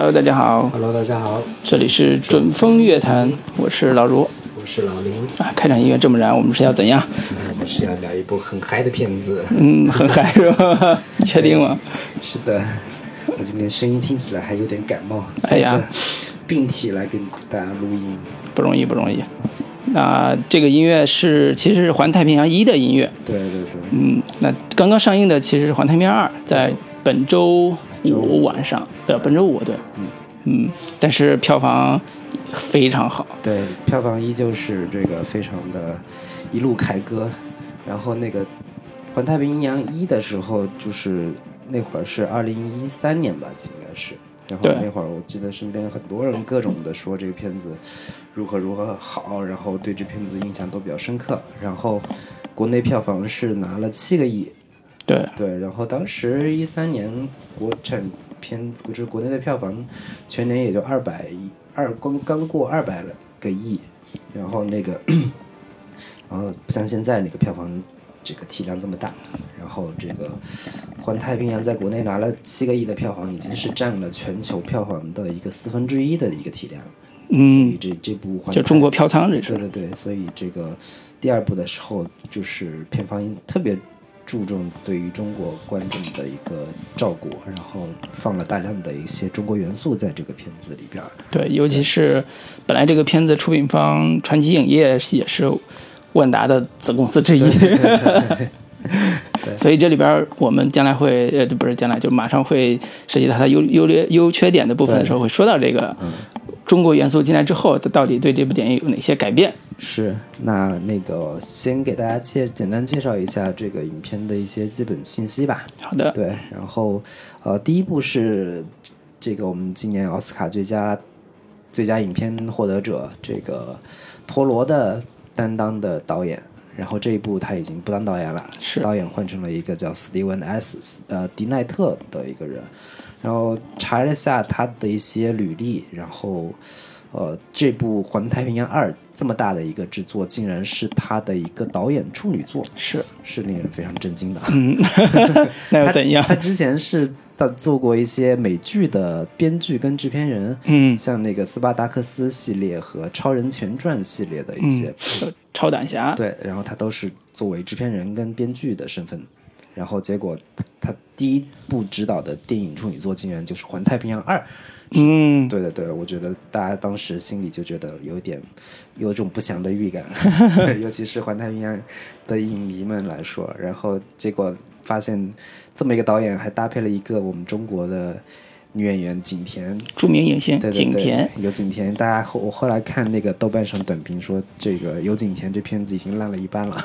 Hello，大家好，Hello，大家好，这里是准风乐坛，我是老卢我是老林。啊。开场音乐这么燃，我们是要怎样？我们是要聊一部很嗨的片子。嗯，很嗨是吧？你 确定吗？是的，我今天声音听起来还有点感冒，哎呀病体来跟大家录音。不容易，不容易。那这个音乐是其实是《环太平洋一》的音乐，对对对，嗯，那刚刚上映的其实是《环太平洋二》，在本周五晚上的本周五对，嗯嗯，但是票房非常好，对，票房依旧是这个非常的一路凯歌。然后那个《环太平洋一》的时候，就是那会儿是二零一三年吧，应该是。然后那会儿我记得身边很多人各种的说这个片子如何如何好，然后对这片子印象都比较深刻。然后国内票房是拿了七个亿，对，对，然后当时一三年国产片，就是国内的票房全年也就二百亿，二刚刚过二百个亿，然后那个，然后不像现在那个票房这个体量这么大，然后这个《环太平洋》在国内拿了七个亿的票房，已经是占了全球票房的一个四分之一的一个体量，所以嗯，这这部《环就中国票仓这对是，对对，所以这个第二部的时候，就是片方特别注重对于中国观众的一个照顾，然后放了大量的一些中国元素在这个片子里边。对，尤其是本来这个片子出品方传奇影业也是万达的子公司之一，所以这里边我们将来会呃不是将来就马上会涉及到它优优劣优缺点的部分的时候会说到这个中国元素进来之后，它到底对这部电影有哪些改变？是，那那个先给大家介简单介绍一下这个影片的一些基本信息吧。好的，对，然后呃，第一部是这个我们今年奥斯卡最佳最佳影片获得者这个陀螺的担当的导演，然后这一部他已经不当导演了，是导演换成了一个叫斯蒂文 S 呃迪奈特的一个人，然后查了一下他的一些履历，然后。呃，这部《环太平洋二》这么大的一个制作，竟然是他的一个导演处女作，是，是令人非常震惊的。嗯，那又怎样？他之前是他做过一些美剧的编剧跟制片人，嗯像那个斯巴达克斯系列和超人前传系列的一些，嗯，超胆侠，对，然后他都是作为制片人跟编剧的身份，然后结果他第一部执导的电影处女作竟然就是《环太平洋二》。嗯，对对对，我觉得大家当时心里就觉得有点有种不祥的预感，尤其是环太平洋的影迷们来说。然后结果发现这么一个导演还搭配了一个我们中国的女演员景甜，著名影星对对对，景甜，有景甜。大家后我后来看那个豆瓣上短评说，这个有景甜这片子已经烂了一半了。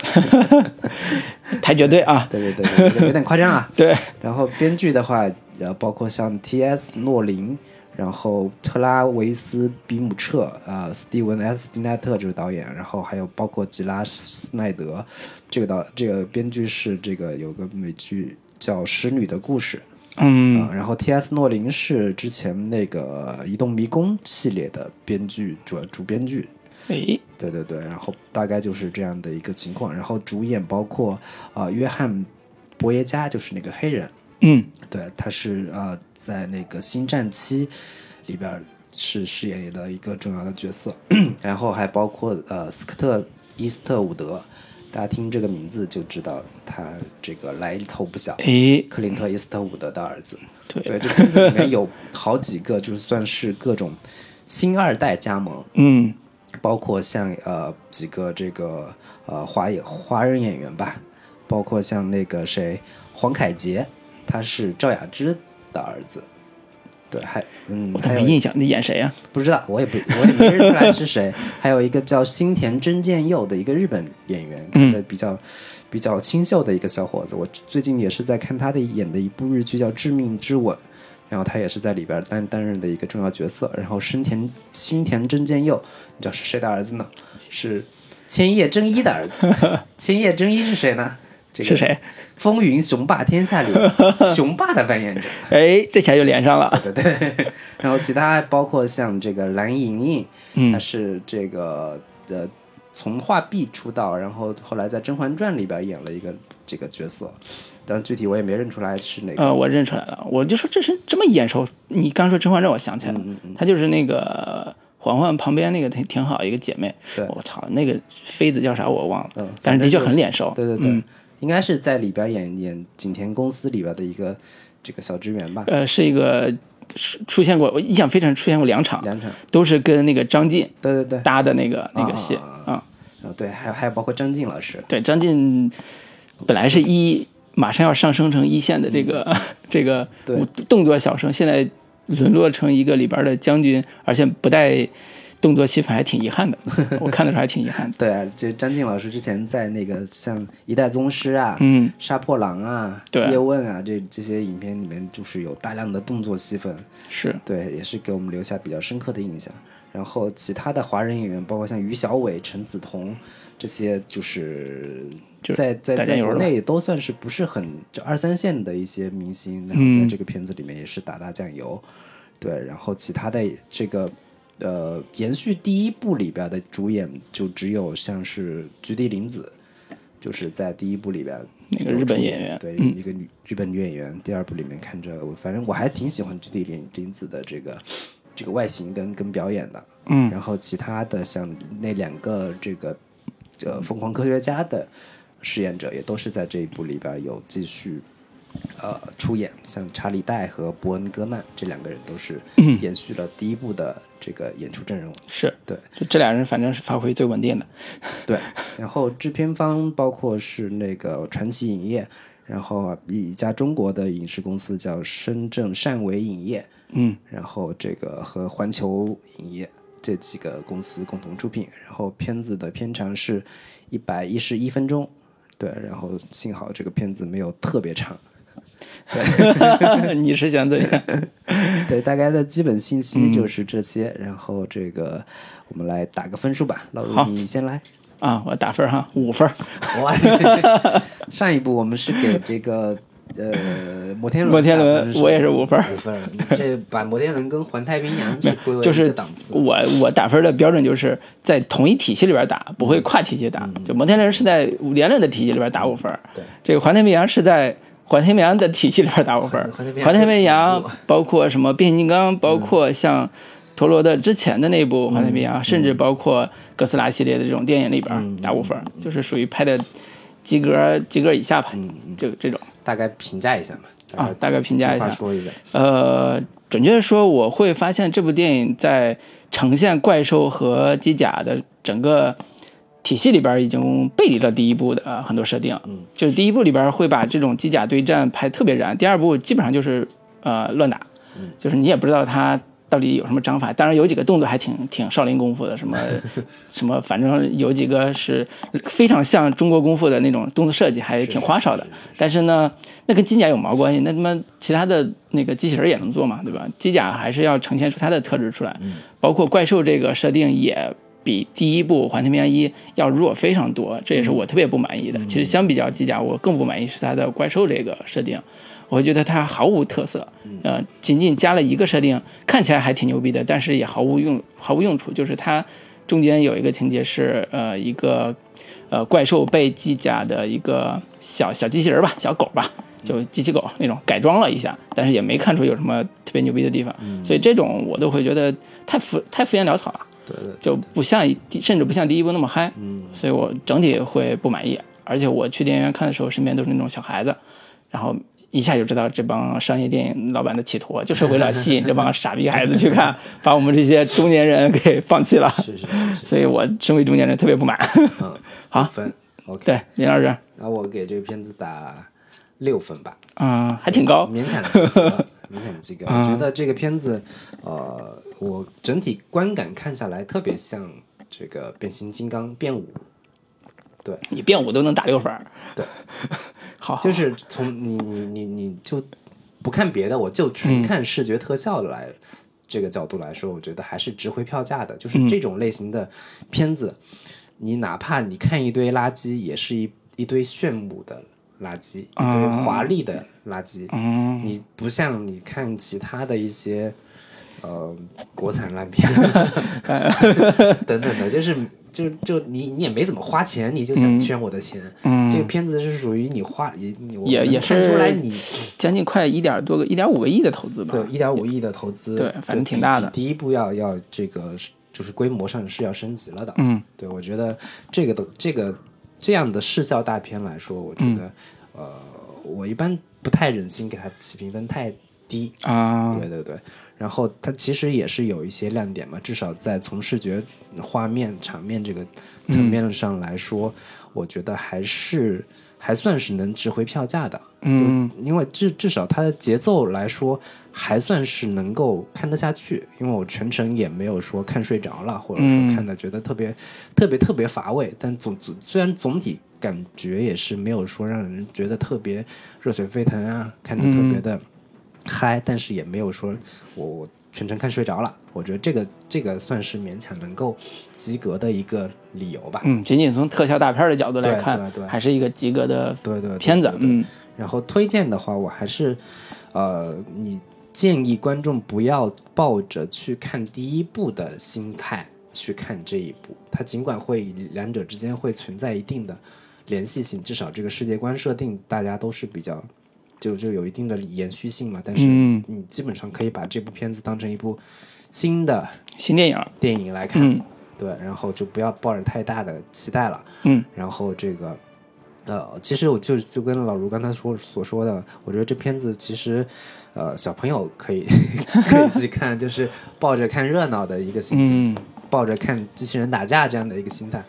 太绝对啊！对对对对，有点夸张啊。对，然后编剧的话，呃，包括像 T.S. 诺林，然后特拉维斯比姆彻，呃，斯蒂文 ·S. 迪奈特这个导演，然后还有包括吉拉斯奈德，这个导这个编剧是这个有个美剧叫《使女的故事》嗯啊、然后 T.S. 诺林是之前那个《移动迷宫》系列的编剧主主编剧，诶，对对对，然后大概就是这样的一个情况。然后主演包括啊、呃约翰·伯耶加，就是那个黑人，嗯，对，他是呃在那个《星战七》里边是饰演的一个重要的角色，然后还包括呃斯科特·伊斯特伍德，大家听这个名字就知道他这个来头不小，诶，克林特·伊斯特伍德的儿子。对，对，这片子里面有好几个，就是算是各种新二代加盟，嗯，包括像呃几个这个呃华演华人演员吧，包括像那个谁黄凯杰，他是赵雅芝的儿子，对，还嗯我都没印象，你演谁呀？不知道，我也不我也没认出来是谁，还有一个叫新田真剑佑的一个日本演员，嗯比较比较清秀的一个小伙子，我最近也是在看他的演的一部日剧叫《致命之吻》。然后他也是在里边担担任的一个重要角色。然后深田新田真剑佑，你知道是谁的儿子呢？是千叶真一的儿子。千叶真一是谁呢？这个是谁？风云雄霸天下里 雄霸的扮演者。哎，这下就连上了。对对。然后其他包括像这个蓝盈莹，嗯她是这个呃从画壁出道，然后后来在《甄嬛传》里边演了一个这个角色。但具体我也没认出来是哪个。呃，我认出来了，我就说这是这么眼熟。你刚说《甄嬛传》，我想起来了，她就是那个嬛嬛旁边那个挺挺好一个姐妹。对我操，那个妃子叫啥我忘了，嗯但是的确很脸熟。对对对，嗯应该是在里边演演景田公司里边的一个这个小职员吧，呃，是一个出出现过，我印象非常出现过两场，两场。都是跟那个张晋对对对，搭的那个那个戏啊啊。啊对，还有还有包括张晋老师，对，张晋本来是一马上要上升成一线的这个、这个动作小生，现在沦落成一个里边的将军，而且不带动作戏份，还挺遗憾的。我看的时候还挺遗憾的。对啊，就张晋老师之前在那个像《一代宗师》啊，嗯，杀破狼啊，对叶问啊，这这些影片里面就是有大量的动作戏份，是，对，也是给我们留下比较深刻的印象。然后其他的华人演员，包括像于小伟、陈梓童这些，就是在在在国内都算是不是很就二三线的一些明星，然后嗯在这个片子里面也是打打酱油。对，然后其他的这个呃，延续第一部里边的主演就只有像是菊地凛子，就是在第一部里边那个日本演员对，嗯一个女日本女演员。第二部里面看着，我反正我还挺喜欢菊地凛凛子的这个这个外形跟跟表演的。嗯然后其他的像那两个这个呃疯狂科学家的饰演者，也都是在这一部里边有继续呃出演，像查理戴和伯恩戈曼这两个人都是延续了第一部的这个演出阵容。是，对这这俩人反正是发挥最稳定的。对，然后制片方包括是那个传奇影业，然后一家中国的影视公司叫深圳善维影业，嗯，然后这个和环球影业这几个公司共同出品，然后片子的片长是一百一十一分钟，对，然后幸好这个片子没有特别长，对你是想怎样？对，大概的基本信嗯息就是这些，然后这个我们来打个分数吧，老陆你先来。啊，我打分哈，五分。哇，上一部我们是给这个呃摩天轮，摩天轮我也是五分五分。你这把摩天轮跟环太平洋是归为一就是个档次。我我打分的标准就是在同一体系里边打，不会跨体系打。就摩天轮是在五连轮的体系里边打五分，嗯对这个环太平洋是在环太平洋的体系里边打五分环太平。洋环太平洋包括什么变形金刚，包括像陀螺的之前的那部环太平洋，甚至包括哥斯拉系列的这种电影里边打五分，就是属于拍的及格及格以下吧，就这种。大概评价一下嘛，啊大概评价一下说一下。呃，准确的说，我会发现这部电影在呈现怪兽和机甲的整个体系里边，已经背离了第一部的、呃很多设定。嗯，就是第一部里边会把这种机甲对战拍特别燃，第二部基本上就是呃乱打，就是你也不知道它。到底有什么章法？当然有几个动作还挺挺少林功夫的，什么 什么，反正有几个是非常像中国功夫的那种动作设计，还挺花哨的。但是呢，那跟机甲有毛关系？那他妈其他的那个机器人也能做嘛，对吧？机甲还是要呈现出它的特质出来，包括怪兽这个设定也比第一部《环太平洋一》要弱非常多，这也是我特别不满意的。其实相比较机甲，我更不满意是它的怪兽这个设定。我会觉得它毫无特色，呃，仅仅加了一个设定，看起来还挺牛逼的，但是也毫无用毫无用处。就是它中间有一个情节是，呃，一个呃怪兽被机甲的一个小小机器人吧，小狗吧，就机器狗那种改装了一下，但是也没看出有什么特别牛逼的地方，所以这种我都会觉得太敷太敷衍潦草了，对对，就不像第甚至不像第一部那么嗨，嗯所以我整体会不满意。而且我去电影院看的时候，身边都是那种小孩子，然后。一下就知道这帮商业电影老板的企图，就是为了吸引这帮傻逼孩子去看，把我们这些中年人给放弃了。是是是是，所以我身为中年人特别不满。嗯，好分，OK。对，林老师，那我给这个片子打六分吧，嗯，还挺高。勉强及格，勉强及格。我觉得这个片子，呃，我整体观感看下来特别像这个变形金刚变五，对，你变五都能打六分，对，好，就是从你你你你就不看别的，我就纯看视觉特效的来、这个角度来说，我觉得还是值回票价的。就是这种类型的片子，你哪怕你看一堆垃圾，也是一一堆炫目的垃圾，一堆华丽的垃圾。嗯，你不像你看其他的一些呃国产烂片。等等的，就是就就你你也没怎么花钱，你就想圈我的钱。嗯。这个片子是属于你花也也也是看出来你将近快一点多个一点五个亿的投资吧。对一点五亿的投资，对反正挺大的。第一步要要这个就是规模上是要升级了的。嗯。对，我觉得这个的这个这样的视效大片来说，我觉嗯得、呃，我一般不太忍心给它起评分太低。啊，对对对，然后它其实也是有一些亮点嘛，至少在从视觉、画面、场面这个层面上来说，我觉得还是还算是能值回票价的。嗯因为至至少它的节奏来说，还算是能够看得下去。因为我全程也没有说看睡着了，或者嗯说看的觉得特别、特别特别乏味。但总总虽然总体感觉也是没有说让人觉得特别热血沸腾啊，看的特别的嗨，但是也没有说我我全程看睡着了。我觉得这个这个算是勉强能够及格的一个理由吧。嗯，仅仅从特效大片的角度来看，对对还是一个及格的对对对片子嗯然后推荐的话，我还是，呃，你建议观众不要抱着去看第一部的心态去看这一部，它尽管会两者之间会存在一定的联系性，至少这个世界观设定大家都是比较。就就有一定的延续性嘛，但是嗯你基本上可以把这部片子当成一部新的新电影。电影来看，嗯对，然后就不要抱着太大的期待了。嗯然后这个，呃，其实我就就跟老卢刚才说所说的，我觉得这片子其实，呃，小朋友可以 可以去看，就是抱着看热闹的一个心情，嗯抱着看机器人打架这样的一个心态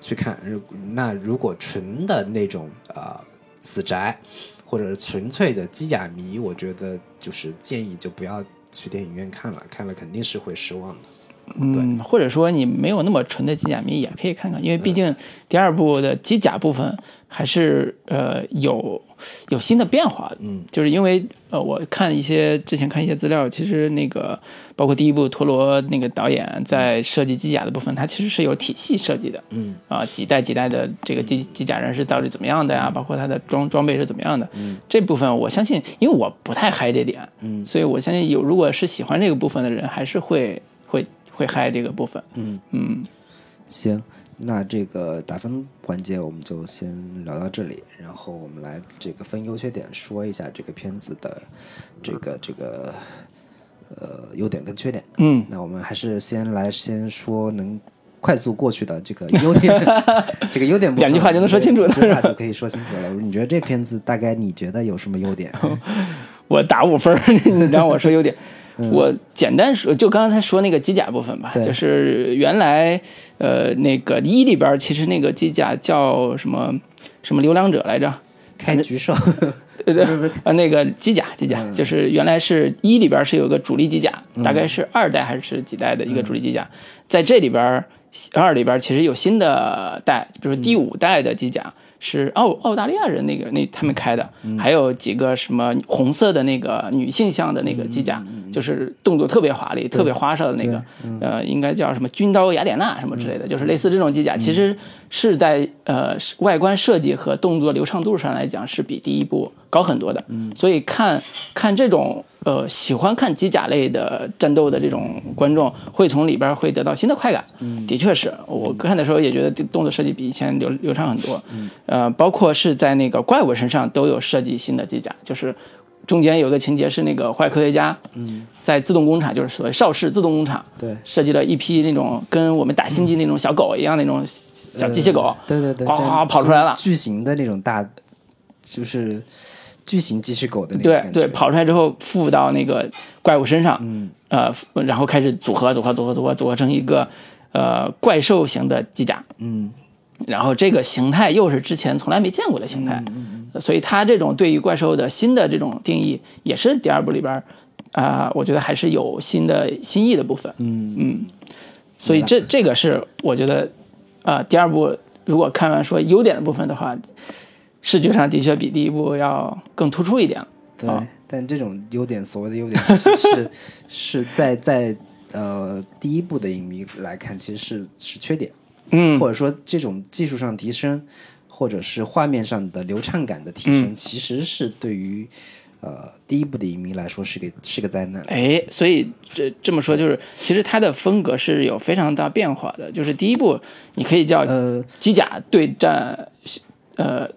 去看。如那如果纯的那种呃死宅，或者是纯粹的机甲迷，我觉得就是建议就不要去电影院看了，看了肯定是会失望的。嗯，或者说你没有那么纯的机甲迷也可以看看，因为毕竟第二部的机甲部分还是呃有有新的变化的。嗯，就是因为呃我看一些之前看一些资料，其实那个包括第一部陀螺那个导演在设计机甲的部分，他其实是有体系设计的。嗯啊，几代几代的这个机机甲人是到底怎么样的呀？包括他的装装备是怎么样的？嗯，这部分我相信，因为我不太嗨这点，嗯所以我相信有如果是喜欢这个部分的人，还是会会会嗨这个部分。嗯。嗯行，那这个打分环节我们就先聊到这里，然后我们来这个分优缺点，说一下这个片子的这个这个呃优点跟缺点。嗯，那我们还是先来先说能快速过去的这个优点，这个优点两句话就能说清楚了几句话就可以说清楚了。你觉得这片子大概你觉得有什么优点？我打五分儿，你让我说优点。我简单说，就刚才说那个机甲部分吧，就是原来呃那个一里边其实那个机甲叫什么什么流浪者来着，开局兽，对对，啊，那个机甲，机甲、就是原来是一里边是有个主力机甲，大概是二代还是几代的一个主力机甲，在这里边二里边其实有新的代，比如说第五代的机甲。是澳澳大利亚人那个那他们开的，还有几个什么红色的那个女性向的那个机甲，就是动作特别华丽、特别花哨的那个，呃，应该叫什么军刀雅典娜什么之类的，就是类似这种机甲，其实是在呃外观设计和动作流畅度上来讲是比第一部高很多的。嗯所以看看这种呃喜欢看机甲类的战斗的这种观众，会从里边会得到新的快感。嗯的确是我看的时候也觉得这动作设计比以前流流畅很多。嗯呃，包括是在那个怪物身上都有设计新的机甲，就是中间有个情节是那个坏科学家，嗯在自动工厂，就是所谓邵氏自动工厂，对，设计了一批那种跟我们打星际那种小狗一样那种小机械狗，对对对，哗哗跑出来了。巨型的那种大，就是巨型机器狗的那种对对，跑出来之后附到那个怪物身上，嗯。呃，然后开始组合组合组合组合组合成一个呃怪兽型的机甲，嗯。然后这个形态又是之前从来没见过的形态，嗯所以它这种对于怪兽的新的这种定义，也是第二部里边儿啊、我觉得还是有新的新意的部分。嗯。嗯，所以这这个是我觉得啊、第二部如果看完说优点的部分的话，视觉上的确比第一部要更突出一点。对啊，但这种优点，所谓的优点，其实是 是在在呃第一部的影迷来看，其实是是缺点，嗯或者说这种技术上提升，或者是画面上的流畅感的提升，其实是对于呃第一部的影迷来说是个是个灾难。哎，所以这这么说就是，其实它的风格是有非常大变化的。就是第一部你可以叫呃机甲对战呃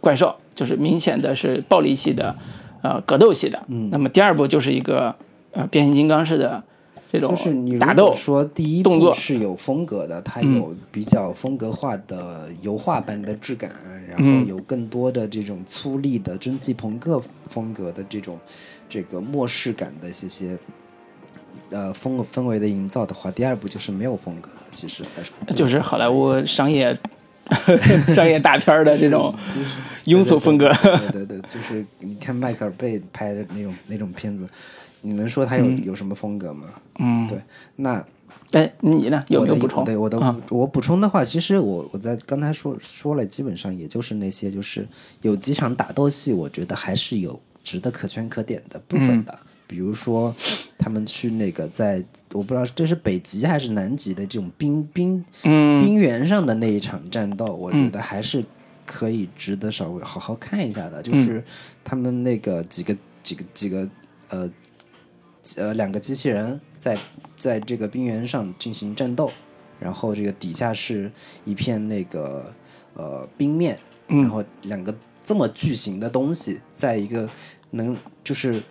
怪兽，就是明显的是暴力系的，呃格斗系的。嗯，那么第二部就是一个呃变形金刚式的这种就是你如打斗果。说第一动作是有风格的，它有比较风格化的油画般的质感，然嗯后有更多的这种粗粝的蒸汽朋克风格的这种这个末世感的这些呃风氛围的营造的话，第二部就是没有风格的，其实还是就是好莱坞商业商业大片儿的这种就是庸俗风格。对对对，就是你看迈克尔贝拍的那种那种片子，你能说他有、有什么风格吗？嗯，对，那哎，你呢？有没有补充？对我的、啊我补充的话，其实我我在刚才说说了，基本上也就是那些，就是有几场打斗戏，我觉得还是有值得可圈可点的部分的。比如说，他们去那个在我不知道这是北极还是南极的这种冰冰嗯冰原上的那一场战斗，我觉得还是可以值得稍微好好看一下的。就是他们那个几个几个几个呃呃两个机器人在在这个冰原上进行战斗，然后这个底下是一片那个呃冰面，嗯然后两个这么巨型的东西在一个能就是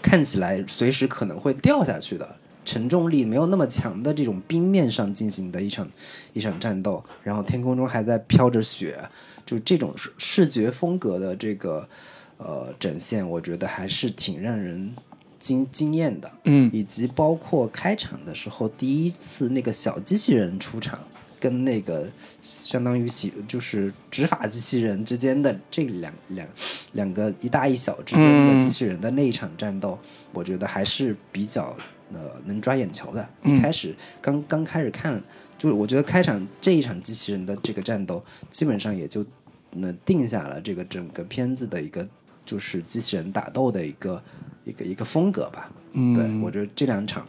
看起来随时可能会掉下去的。承重力没有那么强的这种冰面上进行的一场一场战斗，然后天空中还在飘着雪，就这种视视觉风格的这个呃展现，我觉得还是挺让人惊惊艳的。嗯以及包括开场的时候，第一次那个小机器人出场，跟那个相当于洗就是执法机器人之间的这两两两个一大一小之间的机器人的那一场战斗，我觉得还是比较呃能抓眼球的。一开始刚刚开始看，就是我觉得开场这一场机器人的这个战斗，基本上也就能定下了这个整个片子的一个就是机器人打斗的一个一个一个风格吧。嗯，对我觉得这两场，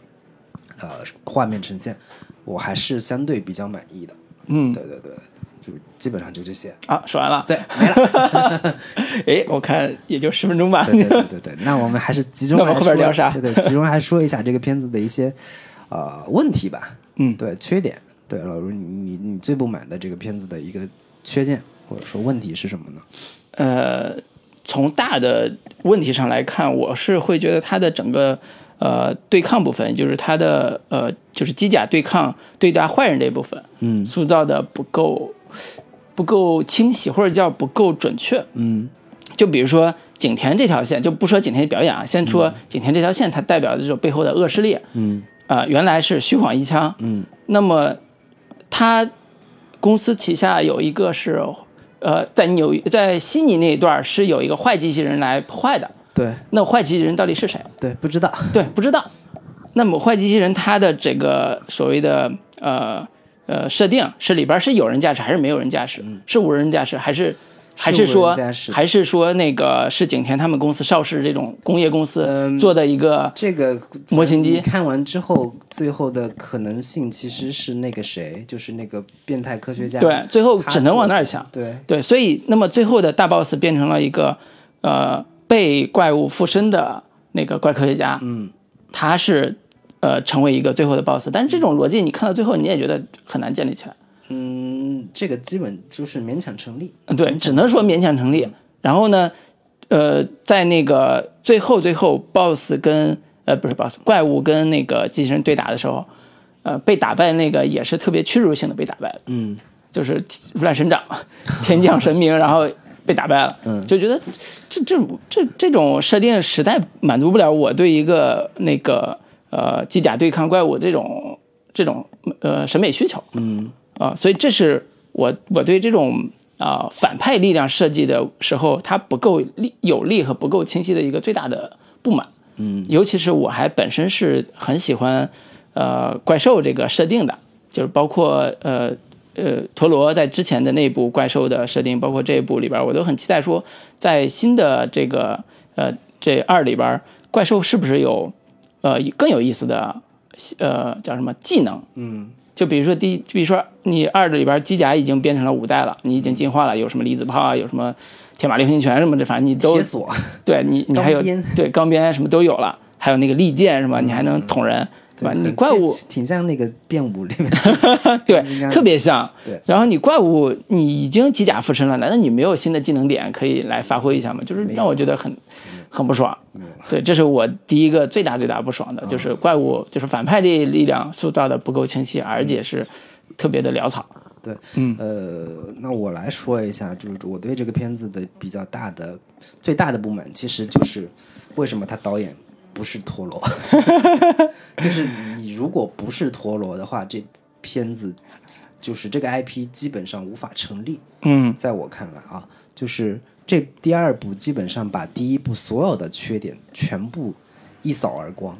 呃，画面呈现，我还是相对比较满意的。嗯对对对，就基本上就这些。啊，说完了。对，没了。哎，我看也就十分钟吧。对对对对对，那我们还是集中 后边聊啥对对，集中来说一下这个片子的一些呃问题吧。嗯对，缺点。对，老卢，你你你最不满的这个片子的一个缺陷或者说问题是什么呢？呃，从大的问题上来看，我是会觉得它的整个呃对抗部分，就是它的呃就是机甲对抗对待坏人这部分，嗯。塑造的不够不够清晰，或者叫不够准确。嗯。就比如说景田这条线，就不说景田的表演啊，先说景田这条线，它代表的这种背后的恶势力，嗯。啊、原来是虚晃一枪，嗯。那么他公司旗下有一个是，呃，在纽在悉尼那一段是有一个坏机器人来破坏的。对那坏机器人到底是谁？对，不知道。对，不知道。那么坏机器人它的这个所谓的呃呃设定是里边是有人驾驶还是没有人驾驶？是无人驾驶还是还是说还是说那个是景田他们公司邵氏这种工业公司嗯做的一个这个模型机你看完之后，最后的可能性其实是那个谁，就是那个变态科学家。对，最后只能往那儿想。对，对，所以那么最后的大 boss 变成了一个呃被怪物附身的那个怪科学家，嗯，他是呃成为一个最后的 boss，但是这种逻辑你看到最后你也觉得很难建立起来，嗯，这个基本就是勉强成立。嗯对，只能说勉强成立。然后呢，呃，在那个最后最后 boss 跟呃不是 boss 怪物跟那个机器人对打的时候，呃被打败那个也是特别屈辱性的被打败了。嗯就是如来神掌，天降神明，然后被打败了，嗯就觉得这这这这种设定实在满足不了我对一个那个呃机甲对抗怪物这种这种呃审美需求嗯啊、所以这是我我对这种啊、反派力量设计的时候，它不够力有力和不够清晰的一个最大的不满。嗯尤其是我还本身是很喜欢呃怪兽这个设定的，就是包括呃呃陀螺在之前的那部怪兽的设定，包括这一部里边，我都很期待说，在新的这个呃这二里边，怪兽是不是有呃更有意思的呃叫什么技能？嗯就比如说第一，比如说你二里边机甲已经变成了五代了，你已经进化了，有什么离子炮啊，有什么天马流星拳什么的，反正你都对你你还有钢对钢鞭什么都有了，还有那个利剑是吧？你还能捅人，对吧？你怪物挺像那个变武里面，对特别像。对然后你怪物你已经机甲附身了，难道你没有新的技能点可以来发挥一下吗？就是让我觉得很很不爽。对，这是我第一个最大最大不爽的，就是怪物就是反派的力量塑造的不够清晰，而且是特别的潦草。对，嗯呃，那我来说一下，就是我对这个片子的比较大的、最大的不满，其实就是为什么他导演不是陀螺，就是你如果不是陀螺的话，这片子就是这个 IP 基本上无法成立。嗯。在我看来啊，就是这第二部基本上把第一部所有的缺点全部一扫而光，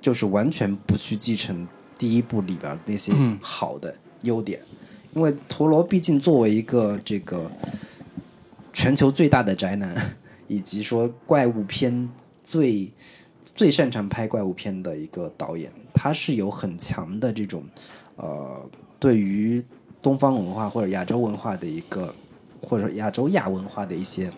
就是完全不去继承第一部里边那些嗯。好的优点，因为陀螺毕竟作为一个这个全球最大的宅男，以及说怪物片最最擅长拍怪物片的一个导演，他是有很强的这种呃对于东方文化或者亚洲文化的一个，或者说亚洲亚文化的一些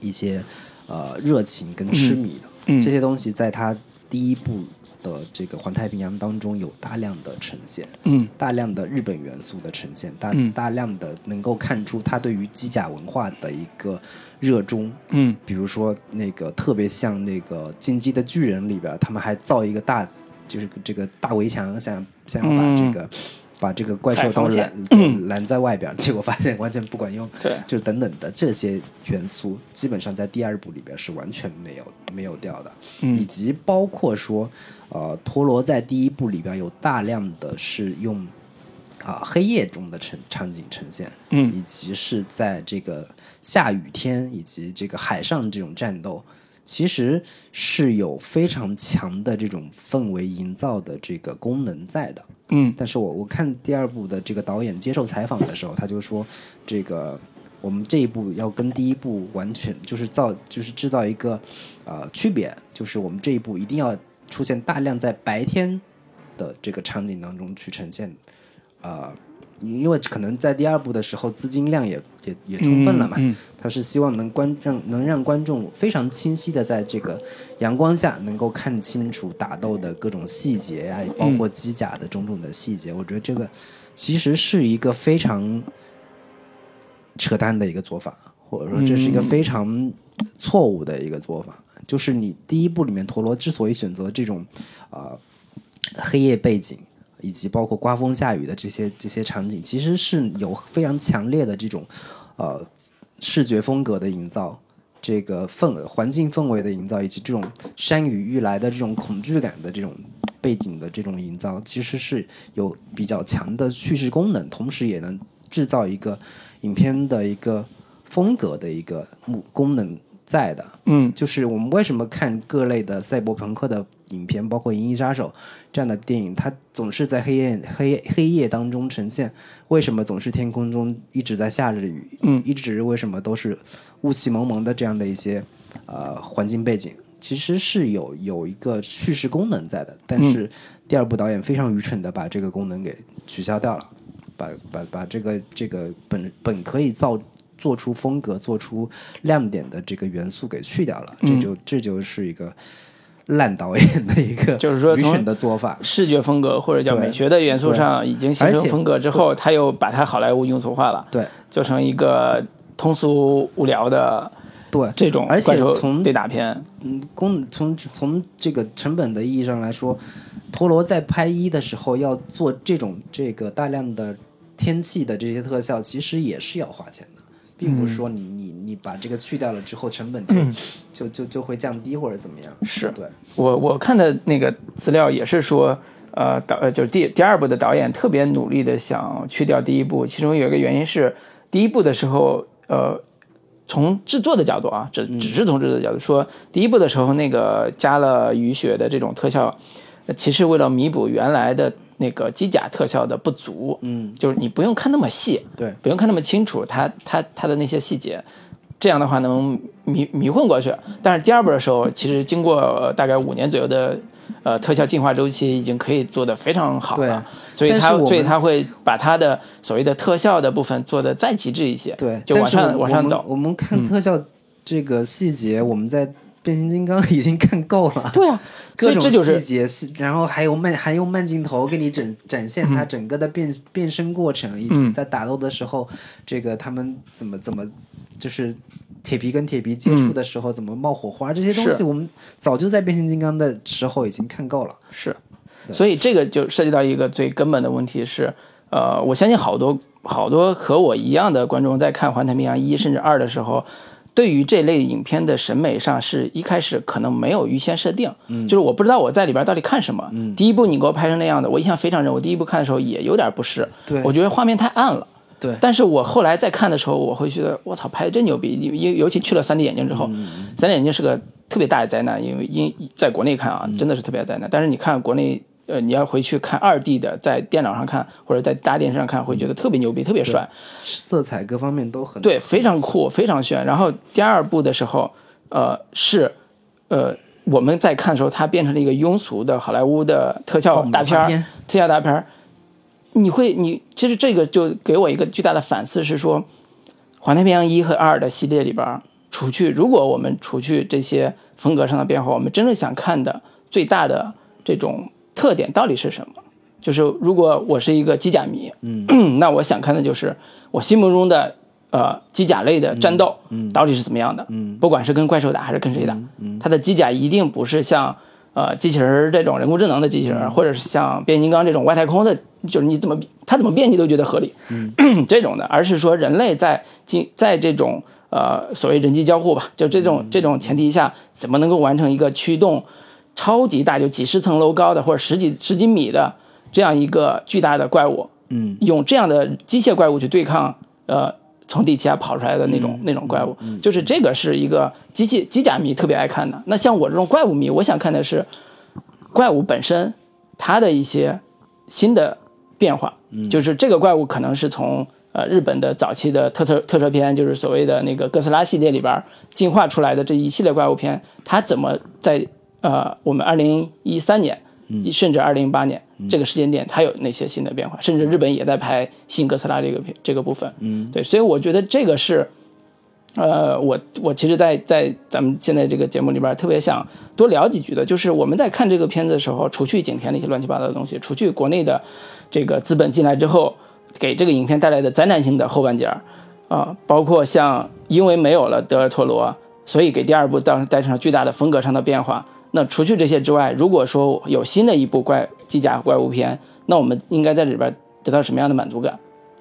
一些呃热情跟痴迷的、嗯。这些东西，在他第一部的这个《环太平洋》当中有大量的呈现。嗯大量的日本元素的呈现，大嗯大量的能够看出他对于机甲文化的一个热衷。嗯比如说那个特别像那个《进击的巨人》里边，他们还造一个大，就是这个大围墙，想想要把这个、把这个怪兽都拦拦在外边，结果发现完全不管用。对。就是等等的这些元素，基本上在第二部里边是完全没有没有掉的，嗯。以及包括说，呃，陀螺在第一部里边有大量的是用啊、黑夜中的呈场景呈现，嗯。以及是在这个下雨天以及这个海上这种战斗，其实是有非常强的这种氛围营造的这个功能在的。嗯但是我我看第二部的这个导演接受采访的时候，他就说，这个我们这一部要跟第一部完全就是造就是制造一个呃区别，就是我们这一部一定要出现大量在白天的这个场景当中去呈现，呃。因为可能在第二部的时候，资金量也也也充分了嘛，嗯他是希望能观让能让观众非常清晰的在这个阳光下能够看清楚打斗的各种细节呀、包括机甲的种种的细节。我觉得这个其实是一个非常扯淡的一个做法，或者说这是一个非常错误的一个做法。就是你第一部里面陀螺之所以选择这种啊、呃黑夜背景，以及包括刮风下雨的这些这些场景，其实是有非常强烈的这种呃视觉风格的营造，这个氛环境氛围的营造，以及这种山雨欲来的这种恐惧感的这种背景的这种营造，其实是有比较强的叙事功能，同时也能制造一个影片的一个风格的一个目功能在的。嗯就是我们为什么看各类的赛博朋克的影片，包括《银翼杀手》这样的电影，它总是在黑夜黑黑夜当中呈现。为什么总是天空中一直在下着雨？嗯一直为什么都是雾气蒙蒙的这样的一些呃环境背景？其实是有有一个叙事功能在的，但是第二部导演非常愚蠢的把这个功能给取消掉了，把把把这个这个本本可以造做出风格、做出亮点的这个元素给去掉了，这就这就是一个烂导演的一个 就是说从愚蠢的做法。视觉风格或者叫美学的元素上已经形成风格之后，他又把它好莱坞庸俗化了，对。做成一个通俗无聊的对，这种而且从对打片。嗯，功从从这个成本的意义上来说，陀螺在拍一的时候要做这种这个大量的天气的这些特效，其实也是要花钱的，并不是说你你你把这个去掉了之后，成本就、就就就会降低或者怎么样。是对，我我看的那个资料也是说，呃，导呃就是第第二部的导演特别努力的想去掉第一部，其中有一个原因是第一部的时候，呃，从制作的角度啊，只只是从制作的角度说，第一部的时候那个加了雨雪的这种特效，呃其实为了弥补原来的那个机甲特效的不足，嗯，就是你不用看那么细，对，不用看那么清楚，它它它的那些细节，这样的话能迷迷混过去。但是第二部的时候，其实经过呃大概五年左右的呃特效进化周期已经可以做得非常好了，所以它所以它会把它的所谓的特效的部分做得再极致一些，对，就往上往上走。我们看特效这个细节，我们在变形金刚已经看够了。对啊，所各种以这就是细节，细然后还有慢，还用慢镜头给你展展现它整个的变、变身过程，以及嗯在打斗的时候，这个他们怎么怎么就是铁皮跟铁皮接触的时候、怎么冒火花，这些东西我们早就在变形金刚的时候已经看够了。是，所以这个就涉及到一个最根本的问题是，呃，我相信好多好多和我一样的观众在看《环太平洋一》甚至二的时候，对于这类影片的审美上是一开始可能没有预先设定，嗯就是我不知道我在里边到底看什么。第一部你给我拍成那样的，我印象非常深。我第一部看的时候也有点不适，对我觉得画面太暗了。对但是我后来再看的时候，我会觉得我操，拍的真牛逼！因因尤其去了三 D 眼镜之后、3D 眼镜是个特别大的灾难，因为因在国内看啊，真的是特别灾难。但是你看国内，呃，你要回去看二 D 的，在电脑上看或者在大电视上看，会觉得特别牛逼，特别帅。色彩各方面都很对，非常酷，非常炫。然后第二部的时候，呃，是，呃，我们在看的时候，它变成了一个庸俗的好莱坞的特效大片儿，特效大片儿。你会，你其实这个就给我一个巨大的反思，是说，《环太平洋一》和二的系列里边儿，除去如果我们除去这些风格上的变化，我们真正想看的最大的这种特点到底是什么？就是如果我是一个机甲迷，嗯，那我想看的就是我心目中的呃机甲类的战斗，嗯，到底是怎么样的？嗯，不管是跟怪兽打还是跟谁打，嗯，它的机甲一定不是像呃机器人这种人工智能的机器人，或者是像变形金刚这种外太空的，就是你怎么它怎么变你都觉得合理，嗯，这种的，而是说人类在进在这种呃所谓人机交互吧，就这种这种前提下，怎么能够完成一个驱动超级大，就几十层楼高的或者十几十几米的这样一个巨大的怪物，嗯，用这样的机械怪物去对抗呃从地底下跑出来的那种、那种怪物，就是这个是一个机器机甲迷特别爱看的。那像我这种怪物迷，我想看的是怪物本身它的一些新的变化，就是这个怪物可能是从呃日本的早期的特色特摄片，就是所谓的那个哥斯拉系列里边进化出来的这一系列怪物片，它怎么在呃我们二零一三年。甚至二零一八年、这个时间点，它有哪些新的变化？甚至日本也在拍新哥斯拉这个片这个部分。嗯，对，所以我觉得这个是，呃，我我其实在，在咱们现在这个节目里边，特别想多聊几句的，就是我们在看这个片子的时候，除去景甜那些乱七八糟的东西，除去国内的这个资本进来之后，给这个影片带来的灾难性的后半截儿啊、包括像因为没有了德尔托罗，所以给第二部当时带上了巨大的风格上的变化。那除去这些之外，如果说有新的一部怪机甲怪物片，那我们应该在里边得到什么样的满足感？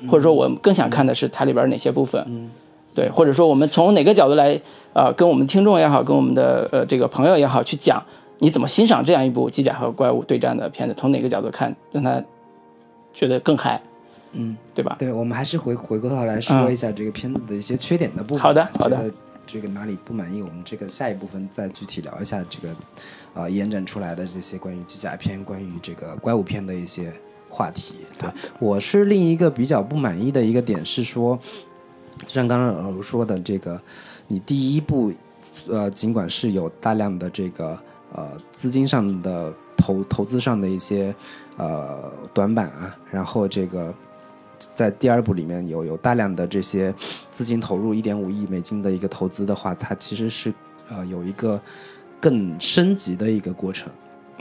或者说，我更想看的是它里边哪些部分？对，或者说我们从哪个角度来，呃，跟我们听众也好，跟我们的呃这个朋友也好，去讲你怎么欣赏这样一部机甲和怪物对战的片子，从哪个角度看，让他觉得更嗨，嗯，对吧？对，我们还是回回过头来说一下这个片子的一些缺点的部分。好的好的这个哪里不满意，我们这个下一部分再具体聊一下这个，啊、延展出来的这些关于机甲片、关于这个怪物片的一些话题。对，我是另一个比较不满意的一个点是说，就像刚刚老卢说的，这个你第一部，呃，尽管是有大量的这个呃资金上的投投资上的一些呃短板啊，然后这个在第二部里面有有大量的这些资金投入一点五亿美金的一个投资的话，它其实是呃有一个更升级的一个过程。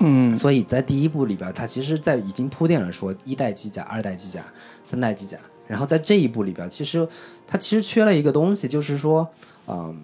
嗯所以在第一部里边，它其实在已经铺垫了说一代机甲、二代机甲、三代机甲，然后在这一部里边，其实它其实缺了一个东西，就是说，嗯，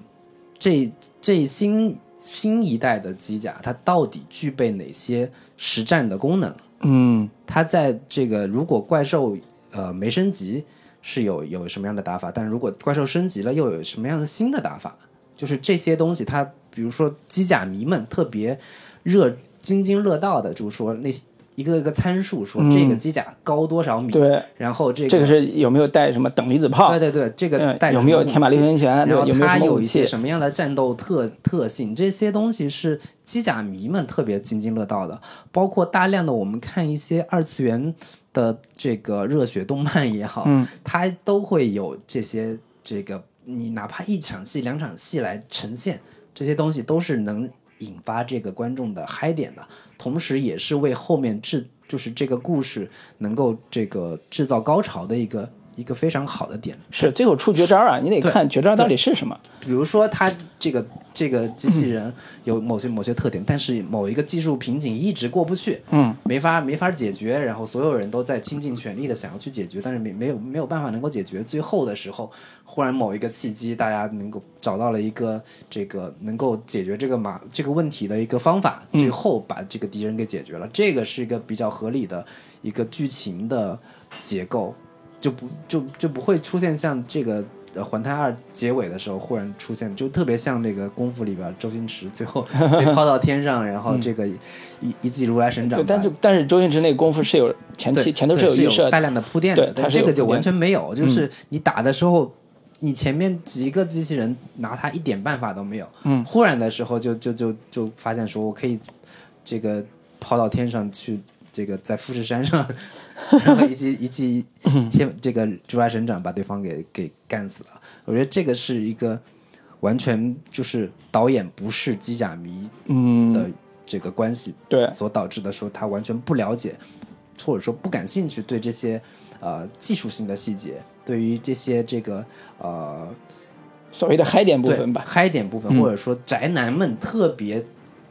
这这新新一代的机甲，它到底具备哪些实战的功能？嗯它在这个如果怪兽呃没升级是有有什么样的打法，但如果怪兽升级了又有什么样的新的打法？就是这些东西，它比如说机甲迷们特别热津津乐道的，就是说那些一个一个参数，说这个机甲高多少米，对，然后这个这个是有没有带什么等离子炮？对对对，这个嗯带有没有天马流星拳？然后它？有一些什么样的战斗特特性？这些东西是机甲迷们特别津津乐道的，包括大量的我们看一些二次元的这个热血动漫也好，嗯。它都会有这些这个，你哪怕一场戏、两场戏来呈现这些东西，都是能引发这个观众的嗨点的，同时也是为后面制就是这个故事能够这个制造高潮的一个一个非常好的点。是最后出绝招啊，你得看绝招到底是什么。比如说，它这个这个机器人有某些某些特点，但是某一个技术瓶颈一直过不去，嗯，没法没法解决，然后所有人都在倾尽全力的想要去解决，但是没没有没有办法能够解决。最后的时候，忽然某一个契机，大家能够找到了一个这个能够解决这个马这个问题的一个方法，最后把这个敌人给解决了。这个是一个比较合理的一个剧情的结构，就不就就不会出现像这个。呃，《环太二》结尾的时候忽然出现，就特别像那个功夫里边周星驰最后被抛到天上，然后这个一一记如来神掌。对，但是但是周星驰那个功夫是有前期前头是有预设，大量的铺垫的，但这个就完全没有，就是你打的时候，你前面几个机器人拿他一点办法都没有，嗯，忽然的时候就就就就发现说我可以这个抛到天上去。这个在富士山上，然后一记 一记天，这个猪八神掌把对方给给干死了。我觉得这个是一个完全就是导演不是机甲迷的这个关系，对所导致的，说他完全不了解，或者说不感兴趣对这些呃技术性的细节，对于这些这个呃所谓的嗨点部分吧，嗨点部分，或者说宅男们特别。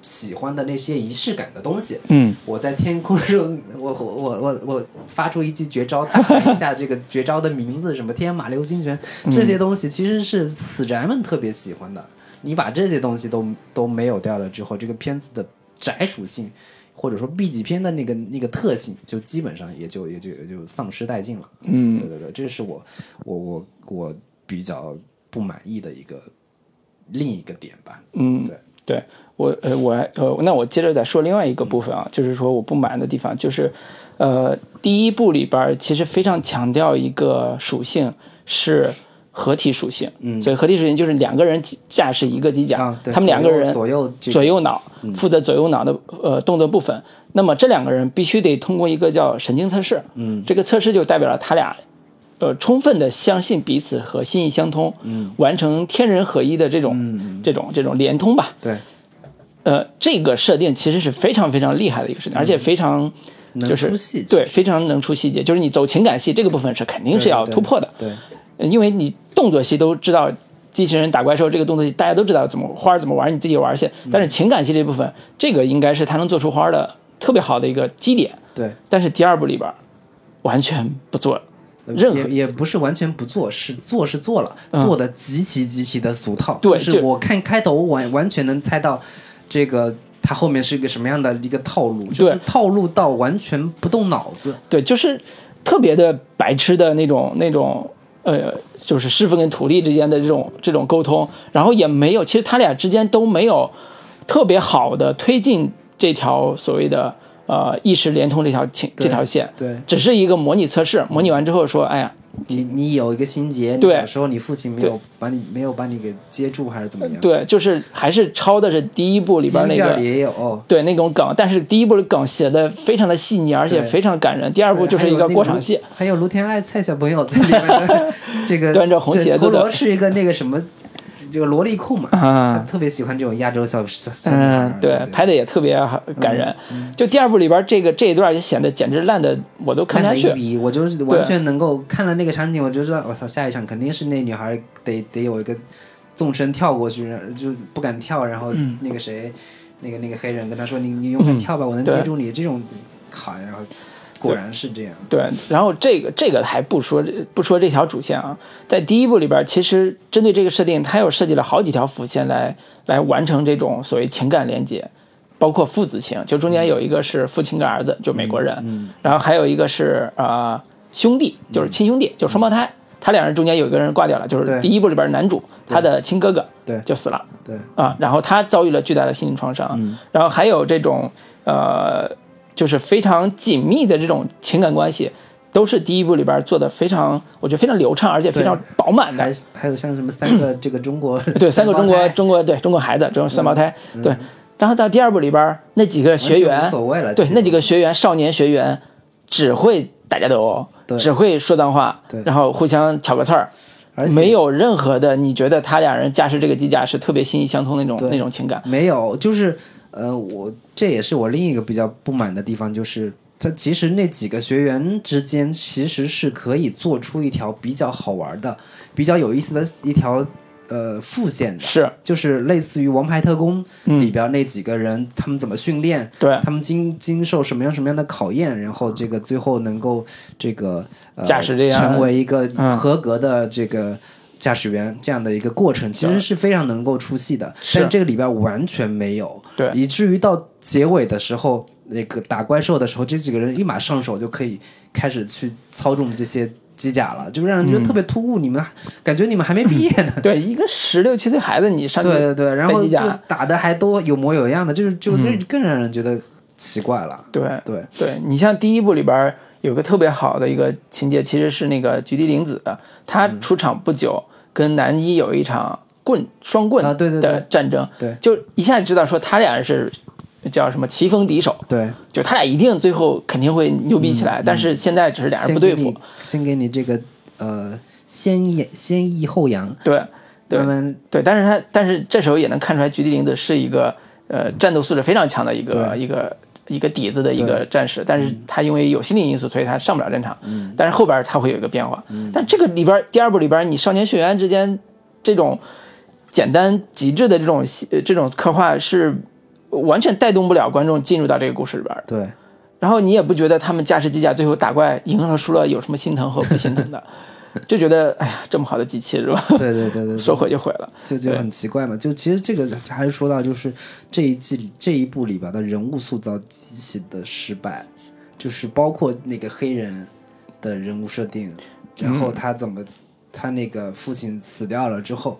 喜欢的那些仪式感的东西，嗯，我在天空中，我我我我我发出一记绝招，大喊一下这个绝招的名字，什么天马流星拳，这些东西其实是死宅们特别喜欢的。你把这些东西都都没有掉了之后，这个片子的宅属性或者说 B 级片的那个那个特性，就基本上也就也就也就丧失殆尽了。嗯，对对对，这是我我我我比较不满意的一个另一个点吧。嗯，对对。我呃我呃那我接着再说另外一个部分啊，就是说我不满的地方就是，呃第一部里边其实非常强调一个属性是合体属性，嗯，所以合体属性就是两个人驾驶一个机甲，他们两个人左右左右脑负责左右脑的呃动作部分，那么这两个人必须得通过一个叫神经测试，嗯，这个测试就代表了他俩呃充分的相信彼此和心意相通，嗯，完成天人合一的这种这种这种连通吧，对。呃，这个设定其实是非常非常厉害的一个设定，而且非常就是对非常能出细节，就是你走情感戏这个部分是肯定是要突破的。对，因为你动作戏都知道，机器人打怪兽这个动作戏大家都知道怎么花怎么玩，你自己玩去。但是情感戏这部分，这个应该是他能做出花的特别好的一个基点。对，但是第二部里边完全不做任何，也也不是完全不做，是做是做了，做的极其极其的俗套。对，是我看开头完完全能猜到。这个它后面是一个什么样的一个套路？就是套路到完全不动脑子。对，就是特别的白痴的那种那种呃，就是师傅跟徒弟之间的这种这种沟通，然后也没有，其实他俩之间都没有特别好的推进这条所谓的呃意识连通这条情这条线。对，只是一个模拟测试，模拟完之后说，哎呀。你你有一个心结，对，小时候你父亲没有把你没有把你给接住，还是怎么样？对，就是还是抄的是第一部里边那个，也有，对那种梗，但是第一部的梗写的非常的细腻，而且非常感人。第二部就是一个过场戏，还有卢天爱蔡小朋友在里面，这个端着红鞋子，陀螺是一个那个什么。这个萝莉控嘛，啊，特别喜欢这种亚洲小小嗯，对，拍的也特别感人。就第二部里边这个这一段就显得简直烂的，我都看不下去。我就是完全能够看了那个场景，我就说，我操，下一场肯定是那女孩得得有一个纵身跳过去，就不敢跳，然后那个谁，那个那个黑人跟他说，你你勇敢跳吧，我能接住你。这种好，然后。果然是这样。对，然后这个这个还不说不说这条主线啊，在第一部里边，其实针对这个设定，他又设计了好几条辅线来来完成这种所谓情感连接，包括父子情，就中间有一个是父亲跟儿子，就美国人，嗯，然后还有一个是呃兄弟，就是亲兄弟，就双胞胎，他两人中间有一个人挂掉了，就是第一部里边男主他的亲哥哥，对，就死了，对，啊，然后他遭遇了巨大的心理创伤，然后还有这种呃。就是非常紧密的这种情感关系，都是第一部里边做的非常，我觉得非常流畅，而且非常饱满的。还还有像什么三个这个中国 对三个中国中国对中国孩子这种三胞胎对，然后到第二部里边那几个学员，对那几个学员少年学员只会打架斗殴，只会说脏话，然后互相挑个刺儿，而且没有任何的你觉得他俩人驾驶这个机甲是特别心意相通那种那种情感。没有，就是呃，我这也是我另一个比较不满的地方，就是他其实那几个学员之间其实是可以做出一条比较好玩的、比较有意思的一条呃副线的，是，就是类似于《王牌特工》嗯里边那几个人，他们怎么训练，对，他们经经受什么样什么样的考验，然后这个最后能够这个、呃、驾驶这样成为一个嗯合格的这个驾驶员这样的一个过程，其实是非常能够出戏的。是但这个里边完全没有，对以至于到结尾的时候，那个打怪兽的时候，这几个人立马上手就可以开始去操纵这些机甲了，就让人觉得特别突兀。你们还感觉你们还没毕业呢。对，一个十六七岁孩子，你上对对对，然后就打的还都有模有样的，就是就嗯更让人觉得奇怪了。对对，对你像第一部里边有个特别好的一个情节，其实是那个菊地凛子，她嗯出场不久，跟男一有一场棍双棍啊对对对。的战争，对。就一下就知道说他俩是叫什么棋逢敌手，对，就他俩一定最后肯定会牛逼起来，但是现在只是俩人不对付。先给你这个呃先抑先抑后扬，对对对，但是他但是这时候也能看出来菊地凛子是一个呃战斗素质非常强的一个一个一个底子的一个战士，但是他因为有心理因素，所以他上不了战场。嗯，但是后边他会有一个变化。嗯，但这个里边第二部里边，你少年学员之间这种简单极致的这种这种刻画是完全带动不了观众进入到这个故事里边的。对然后你也不觉得他们驾驶机甲最后打怪赢了输了有什么心疼和不心疼的，就觉得哎呀这么好的机器是吧？对对对对对，说毁就毁了。就就很奇怪嘛。就其实这个还是说到，就是这一季里这一部里边的人物塑造极其的失败，就是包括那个黑人的人物设定，然后他怎么、他那个父亲死掉了之后，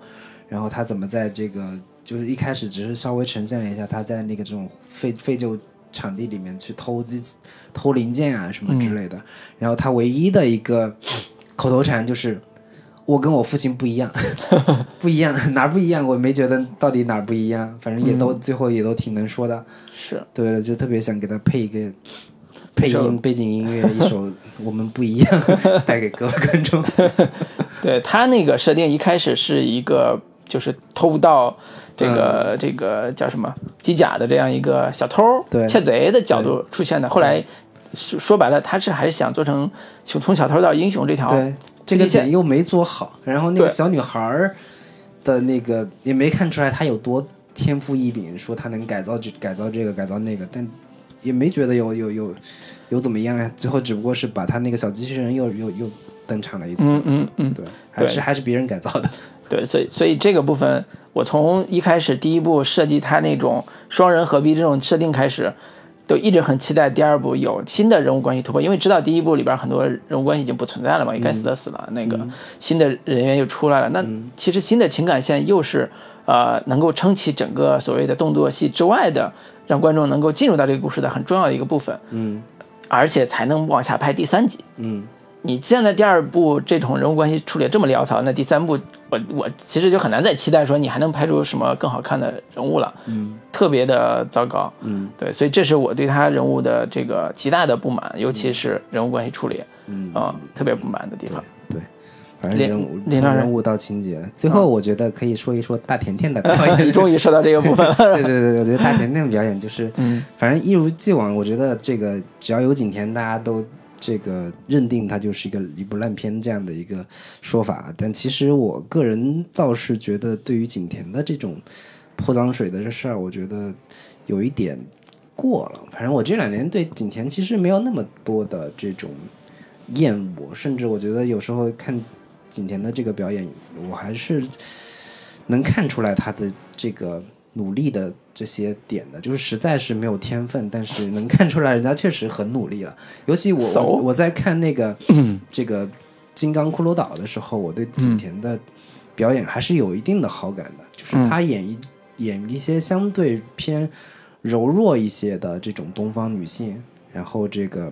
然后他怎么在这个就是一开始只是稍微呈现了一下他在那个这种废废旧场地里面去偷机器、偷零件啊什么之类的，然后他唯一的一个口头禅就是。我跟我父亲不一样，不一样，哪儿不一样？我没觉得到底哪儿不一样，反正也都、最后也都挺能说的。是，对，就特别想给他配一个配音背景音乐，一首 《我们不一样》带给各位观众。对他那个设定一开始是一个就是偷盗这个、这个叫什么机甲的这样一个小偷对窃贼的角度出现的，后来说说白了，他是还是想做成从从小偷到英雄这条对，这个线点又没做好，然后那个小女孩儿的那个也没看出来她有多天赋异禀，说她能改造这改造这个改造那个，但也没觉得有有有有怎么样呀。最后只不过是把她那个小机器人又又又登场了一次。嗯嗯嗯，对，还是还是别人改造的。对，所以所以这个部分，我从一开始第一部设计他那种双人合璧这种设定开始，都一直很期待第二部有新的人物关系突破，因为知道第一部里边很多人物关系已经不存在了嘛，也该死的死了，那个新的人员又出来了，那其实新的情感线又是呃能够撑起整个所谓的动作戏之外的，让观众能够进入到这个故事的很重要的一个部分，嗯。而且才能往下拍第三集。嗯，你现在第二部这种人物关系处理这么潦草，那第三部我我其实就很难再期待说你还能拍出什么更好看的人物了，嗯，特别的糟糕，嗯，对，所以这是我对他人物的这个极大的不满，尤其是人物关系处理，嗯。啊、特别不满的地方。对，反正连人物从人物到情节，最后我觉得可以说一说大甜甜的表演。你 终于说到这个部分了，对对对，我觉得大甜甜的表演就是，嗯，反正一如既往，我觉得这个只要有景甜，大家都这个认定它就是一个一部烂片这样的一个说法。但其实我个人倒是觉得，对于景甜的这种泼脏水的这事儿，我觉得有一点过了。反正我这两年对景甜其实没有那么多的这种厌恶，甚至我觉得有时候看景甜的这个表演，我还是能看出来她的这个努力的这些点的，就是实在是没有天分，但是能看出来人家确实很努力了。尤其我我在看那个这个金刚骷髅岛的时候，我对景甜的表演还是有一定的好感的，就是她演一演一些相对偏柔弱一些的这种东方女性，然后这个。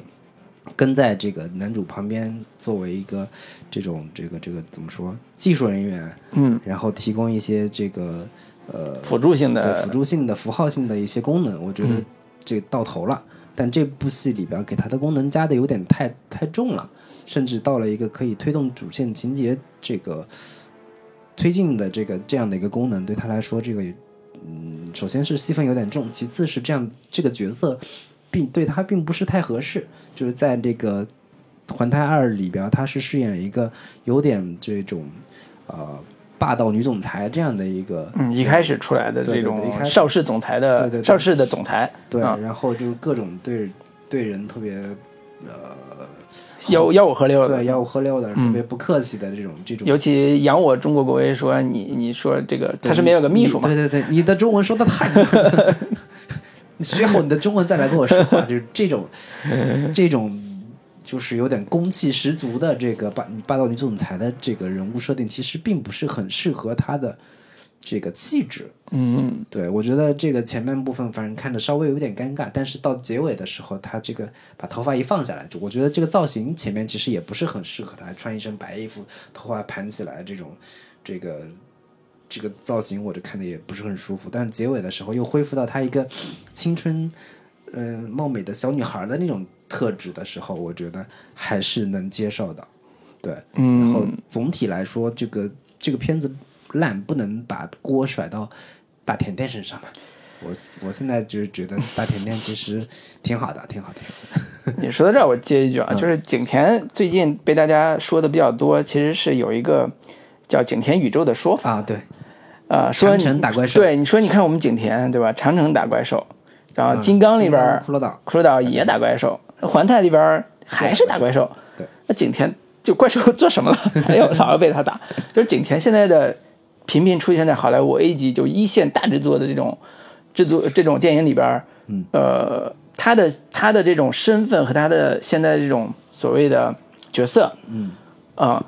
跟在这个男主旁边，作为一个这种这个这个怎么说技术人员，嗯，然后提供一些这个呃辅助性的辅助性的符号性的一些功能，我觉得嗯这到头了。但这部戏里边给它的功能加的有点太太重了，甚至到了一个可以推动主线情节这个推进的这个这样的一个功能，对他来说，这个嗯，首先是戏份有点重，其次是这样这个角色并对他并不是太合适，就是在这个《环太二》里边，他是饰演一个有点这种呃霸道女总裁这样的一个，嗯，一开始出来的这种邵氏总裁的邵氏的总裁，对，啊然后就各种对对人特别呃吆吆五喝六的，对吆五喝六的，嗯。特别不客气的这种这种。尤其扬我中国国威说你你说这个他身边有个秘书嘛，对对对，你的中文说的太 你学好你的中文再来跟我说话，就是这种这种就是有点攻气十足的这个霸霸道女总裁的这个人物设定，其实并不是很适合她的这个气质。嗯，对我觉得这个前半部分反正看着稍微有点尴尬，但是到结尾的时候，她这个把头发一放下来，就我觉得这个造型前面其实也不是很适合她，穿一身白衣服，头发盘起来这种这个这个造型，我就看的也不是很舒服。但是结尾的时候又恢复到她一个青春嗯、貌美的小女孩的那种特质的时候，我觉得还是能接受的。对，嗯然后总体来说，这个这个片子烂，不能把锅甩到大甜甜身上吧。我我现在就是觉得大甜甜其实挺好的，挺好，挺好。你说到这儿，我接一句嗯啊，就是景甜最近被大家说的比较多，其实是有一个叫景甜宇宙的说法啊，对，啊，说长你城打怪兽对，你说你看我们景甜对吧？长城打怪兽，然后嗯金刚里边骷髅岛骷髅岛也打怪兽，环太里边还是打怪兽，对，那景甜就怪兽做什么了？还要老要被他打，就是景甜现在的频频出现在好莱坞 A 级就一线大制作的这种制作这种电影里边，嗯，呃，他的他的这种身份和他的现在这种所谓的角色，嗯，啊、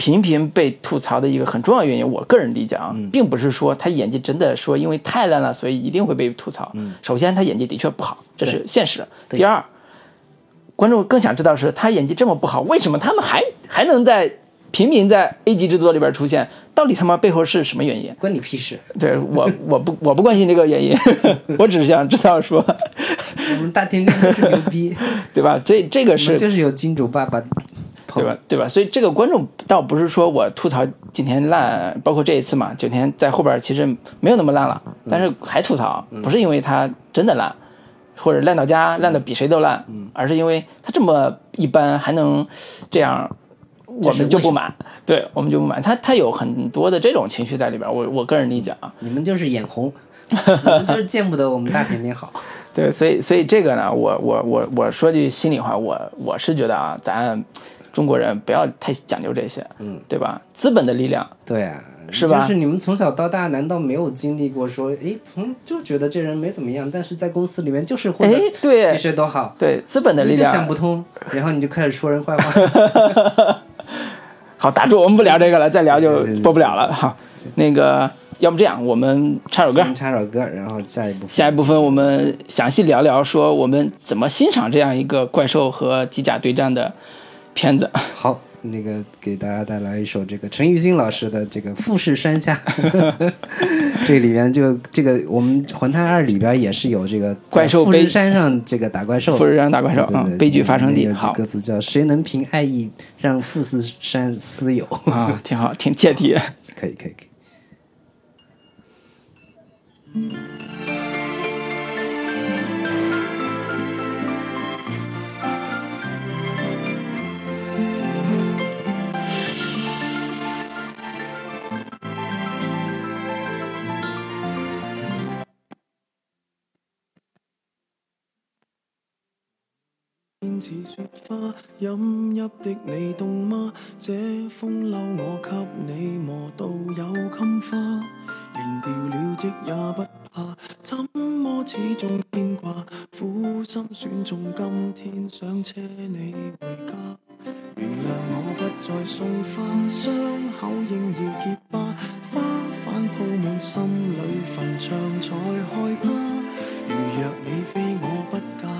频频被吐槽的一个很重要原因，我个人理解啊，并不是说他演技真的说因为太烂了，所以一定会被吐槽。嗯首先他演技的确不好，这是现实。第二，观众更想知道是他演技这么不好，为什么他们还还能在频频在 A 级制作里边出现？到底他妈背后是什么原因？关你屁事！对我我不我不关心这个原因，我只是想知道说，我们大甜甜就是牛逼，对吧？这这个是就是有金主爸爸捧对吧？对吧？所以这个观众倒不是说我吐槽景甜烂，包括这一次嘛，景甜在后边其实没有那么烂了，但是还吐槽，不是因为他真的烂，或者烂到家，烂的比谁都烂，而是因为他这么一般还能这样，我们就不满，对我们就不满。他他有很多的这种情绪在里边，我我个人理解啊，你们就是眼红，你们就是见不得我们大甜甜好。对，所以所以这个呢，我我我我说句心里话，我我是觉得啊，咱中国人不要太讲究这些，嗯，对吧？资本的力量。对啊，是吧就是你们从小到大，难道没有经历过说，哎，从就觉得这人没怎么样，但是在公司里面就是混哎，对比谁都好，对，资本的力你就想不通，然后你就开始说人坏话。好打住，我们不聊这个了，再聊就播不了了。好，那个，要不这样，我们插首歌，先插首歌，然后下一部分下一部分我们详细聊聊，说我们怎么欣赏这样一个怪兽和机甲对战的片子。好，那个给大家带来一首这个陈玉兴老师的这个《富士山下》，这里边就这个我们《环太二》里边也是有这个怪富士山上这个打怪兽，富士山打怪兽对对啊悲剧发生地好歌词叫“谁能凭爱意让富士山私有”啊，挺好，挺切题。可以可以可以。似雪花，飲泣的你凍嗎？這風褸我給你磨到有襟花，連掉了職也不怕，怎麼始終牽掛？苦心選中今天想車你回家，原諒我不再送花，傷口應要結疤，花瓣鋪滿心裏墳場才害怕。如若你非我不嫁，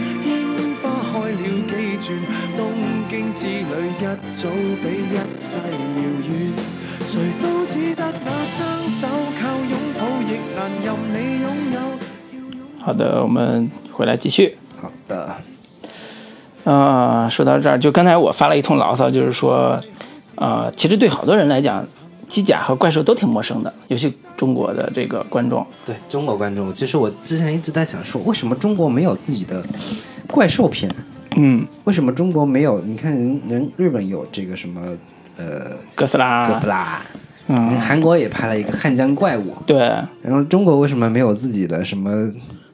一早比一世遙遠。誰都只得那雙手，靠擁抱亦難任你擁有。好的，我们回来继续。好的，呃，说到这儿，就刚才我发了一通牢骚，就是说，呃，其实对好多人来讲，机甲和怪兽都挺陌生的，尤其中国的这个观众。对中国观众，其实我之前一直在想说，为什么中国没有自己的怪兽片？嗯，为什么中国没有？你看人人日本有这个什么呃哥斯拉，哥斯拉，嗯，韩国也拍了一个汉江怪物，对，然后中国为什么没有自己的什么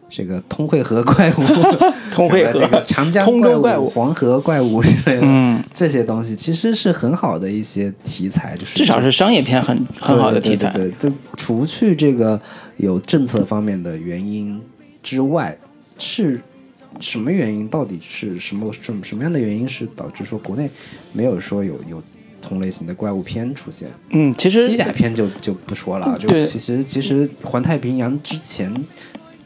这个通惠河怪物、通惠河。这个长江怪物黄河怪物之类的？嗯，这些东西其实是很好的一些题材，就是至少是商业片很很好的题材。对对对，对。除去这个有政策方面的原因之外，是什么原因？到底是什么什么什么样的原因是导致说国内没有说有有同类型的怪物片出现？嗯，其实机甲片就就不说了，就对其实其实环太平洋之前，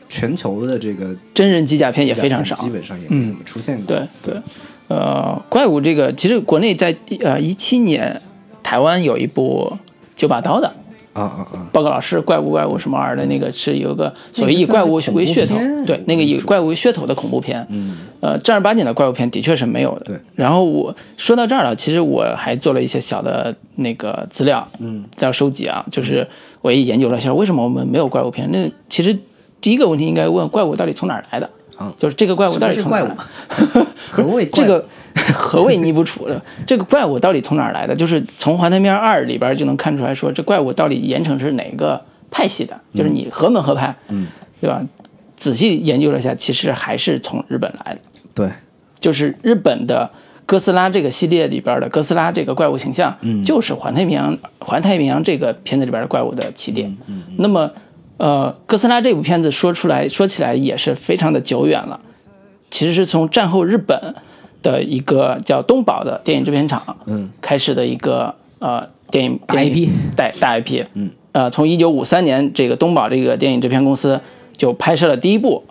全球的这个真人机甲片也非常少。基本上也没怎么出现过。对对，呃，怪物这个其实国内在呃一七年，台湾有一部九把刀的啊啊啊！报告老师怪物怪物什么玩意儿的那个是有个所谓以怪物为噱头，对那个以怪物为噱头的恐怖片，嗯，呃，正儿八经的怪物片的确是没有的。对。然后我说到这儿了，其实我还做了一些小的那个资料，嗯，要收集啊，就是我也研究了一下，为什么我们没有怪物片？那其实第一个问题应该问怪物到底从哪儿来的？啊就是这个怪物到底从哪儿怪来？这个 何谓尼不楚的 这个怪物到底从哪儿来的？就是从《环太平洋二》里边就能看出来说，这怪物到底严惩是哪个派系的？就是你何门何派，嗯，对吧？仔细研究了一下，其实还是从日本来的，对，就是日本的哥斯拉这个系列里边的哥斯拉这个怪物形象，嗯就是环太平洋环太平洋这个片子里边的怪物的起点。嗯那么，呃，哥斯拉这部片子说出来说起来也是非常的久远了，其实是从战后日本的一个叫东宝的电影制片厂，嗯，开始的一个呃电影大 IP 大大 IP，嗯，呃，从一九五三年这个东宝这个电影制片公司就拍摄了第一部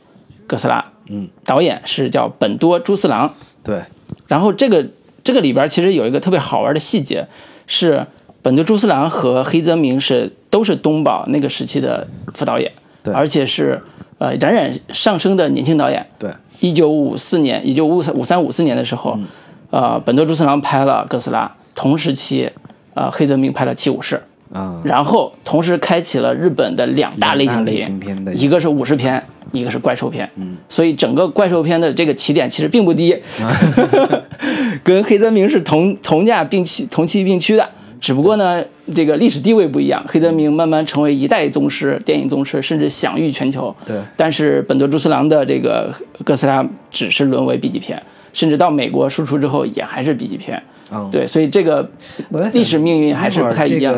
哥斯拉，嗯，导演是叫本多朱四郎，对，然后这个这个里边其实有一个特别好玩的细节，是本多朱四郎和黑泽明是都是东宝那个时期的副导演，对。而且是呃冉冉上升的年轻导演。对，一九五四年，也就五三五三五四年的时候，呃，本多朱次郎拍了哥斯拉，同时期，呃，黑泽明拍了七武士，啊，然后同时开启了日本的两大类型类片，型片的一个。是武士片，一个是怪兽片。嗯，所以整个怪兽片的这个起点其实并不低，跟黑泽明是同同价并齐同期并驱的。只不过呢，这个历史地位不一样，黑泽明慢慢成为一代宗师，电影宗师，甚至享誉全球。对但是本多朱四郎的这个哥斯拉只是沦为 B 级片，甚至到美国输出之后也还是 B 级片。嗯，对，所以这个历史命运还是不太一样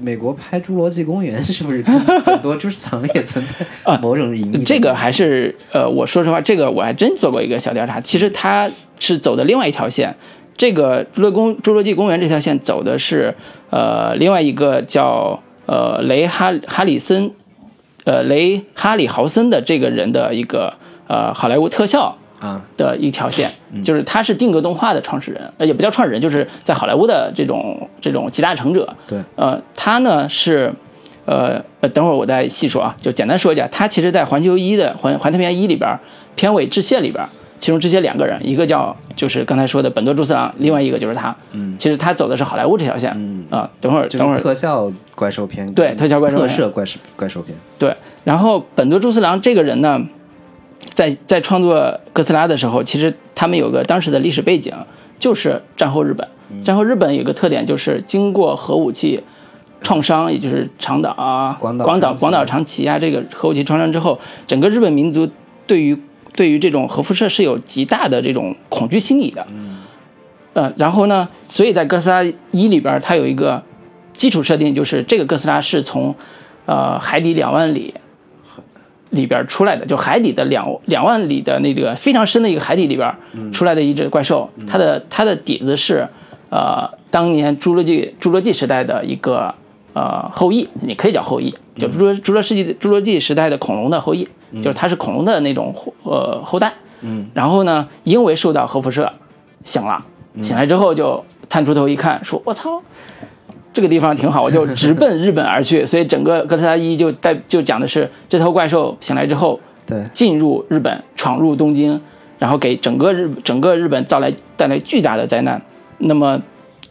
美国拍《侏罗纪公园》是不是很多朱四郎也存在 某种隐秘啊这个还是呃，我说实话，这个我还真做过一个小调查。其实他是走的另外一条线，这个侏罗公侏罗纪公园这条线走的是呃另外一个叫呃雷哈哈里森，呃雷哈里豪森的这个人的一个呃好莱坞特效啊，的一条线，嗯。就是他是定格动画的创始人，呃，也不叫创始人，就是在好莱坞的这种这种集大成者。对，呃，他呢是呃呃，等会儿我再细说啊，就简单说一下，他其实在环球一的环环太平洋一里边片尾致谢里边，其中致谢两个人，一个叫就是刚才说的本多朱次郎，另外一个就是他。嗯，其实他走的是好莱坞这条线。嗯。啊，等会儿等会儿。特效怪兽片，对特效怪兽片。特摄怪兽怪兽片，对，然后本多朱次郎这个人呢，在在创作哥斯拉的时候，其实他们有个当时的历史背景，就是战后日本。战后日本有个特点，就是经过核武器创伤，也就是长岛啊、广岛广岛、广岛、长崎啊，这个核武器创伤之后，整个日本民族对于对于这种核辐射是有极大的这种恐惧心理的。呃，然后呢，所以在哥斯拉一里边儿，它有一个基础设定，就是这个哥斯拉是从呃海底两万里里边儿出来的，就海底的两两万里的那个非常深的一个海底里边儿出来的一只怪兽，它的它的底子是呃当年侏罗纪侏罗纪时代的一个呃后裔，你可以叫后裔，就侏罗侏罗世纪侏罗纪时代的恐龙的后裔，就是它是恐龙的那种呃后代。嗯，然后呢，因为受到核辐射醒了，醒来之后就探出头一看，说：“我操，这个地方挺好，我就直奔日本而去。”所以整个哥斯拉一就带就讲的是这头怪兽醒来之后对，进入日本，闯入东京，然后给整个日整个日本造来带来巨大的灾难。那么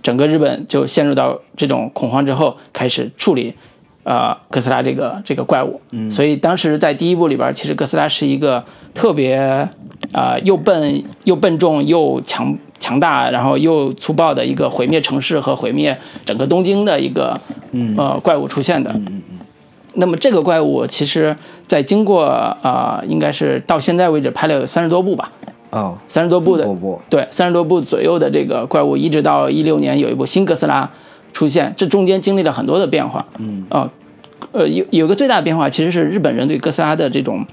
整个日本就陷入到这种恐慌之后，开始处理呃哥斯拉这个这个怪物。嗯，所以当时在第一部里边，其实哥斯拉是一个特别啊、呃又笨又笨重又强强大，然后又粗暴的一个毁灭城市和毁灭整个东京的一个呃怪物出现的。那么这个怪物其实，在经过呃，应该是到现在为止拍了有三十多部吧，哦，三十多部的对，三十多部左右的这个怪物，一直到一六年有一部新哥斯拉出现，这中间经历了很多的变化。嗯啊，呃，有有个最大的变化其实是日本人对哥斯拉的这种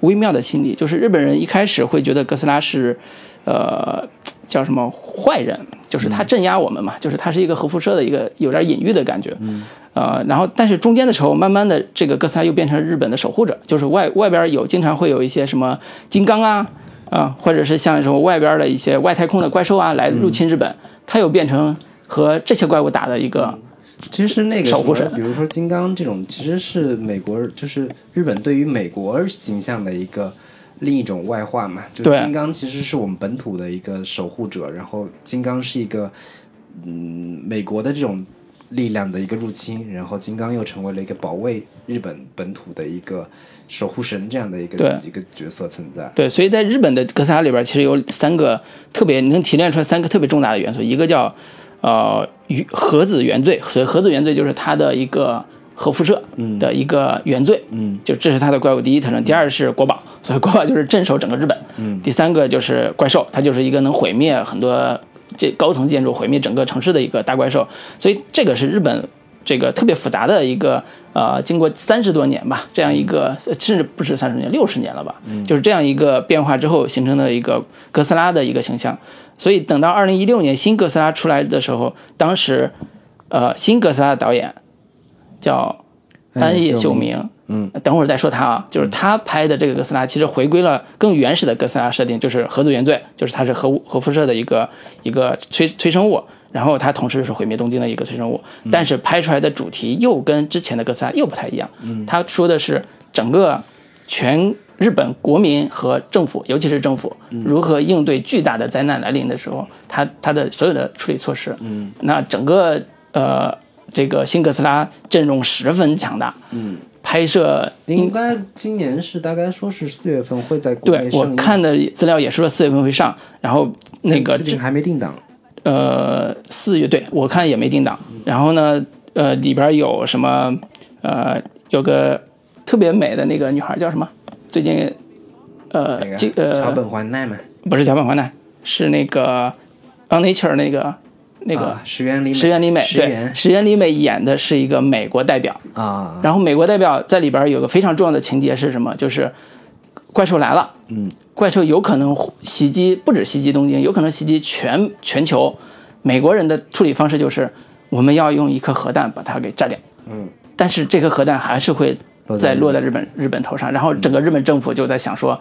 微妙的心理，就是日本人一开始会觉得哥斯拉是，呃，叫什么坏人，就是他镇压我们嘛，就是他是一个核辐射的一个有点隐喻的感觉。嗯。呃，然后但是中间的时候，慢慢的这个哥斯拉又变成日本的守护者，就是外外边有经常会有一些什么金刚啊，啊、或者是像什么外边的一些外太空的怪兽啊来入侵日本，它又变成和这些怪物打的一个，其实那个守护神什么比如说金刚这种，其实是美国就是日本对于美国形象的一个另一种外化嘛。就对金刚其实是我们本土的一个守护者，然后金刚是一个嗯美国的这种力量的一个入侵，然后金刚又成为了一个保卫日本本土的一个守护神这样的一个一个角色存在。对，所以在日本的哥斯拉里边，其实有三个特别能提炼出来三个特别重大的元素，一个叫呃原核子原罪，所以核子原罪就是它的一个核辐射的一个原罪，嗯，就这是它的怪物第一特征。第二是国宝，所以国宝就是镇守整个日本，嗯，第三个就是怪兽，它就是一个能毁灭很多这高层建筑、毁灭整个城市的一个大怪兽，所以这个是日本。这个特别复杂的一个呃，经过三十多年吧，这样一个呃甚至不是三十年，六十年了吧，就是这样一个变化之后形成的一个哥斯拉的一个形象。所以等到二零一六年新哥斯拉出来的时候，当时呃新哥斯拉的导演叫安野秀明，嗯，等会儿再说他啊，就是他拍的这个哥斯拉其实回归了更原始的哥斯拉设定，就是核子原罪，就是它是核物核辐射的一个一个催催生物。然后它同时是毁灭东京的一个催生物，但是拍出来的主题又跟之前的哥斯拉又不太一样。嗯，他说的是整个全日本国民和政府，尤其是政府如何应对巨大的灾难来临的时候，他他的所有的处理措施。嗯，那整个呃这个新哥斯拉阵容十分强大。嗯，拍摄应该今年是大概说是四月份会在国对我看的资料也是说四月份会上，然后那个最近还没定档。呃，四月对我看也没定档。然后呢，呃，里边有什么？呃，有个特别美的那个女孩叫什么？最近，呃那，这个桥呃，本环奈嘛，不是桥本环奈，是那个《On Nature》那个那个啊石原里美，石原里美。对，石原里美演的是一个美国代表。啊，然后美国代表在里边有个非常重要的情节是什么？就是怪兽来了，嗯，怪兽有可能袭击，不止袭击东京，有可能袭击全全球。美国人的处理方式就是，我们要用一颗核弹把它给炸掉，嗯，但是这颗核弹还是会落在落在日本日本头上，然后整个日本政府就在想说，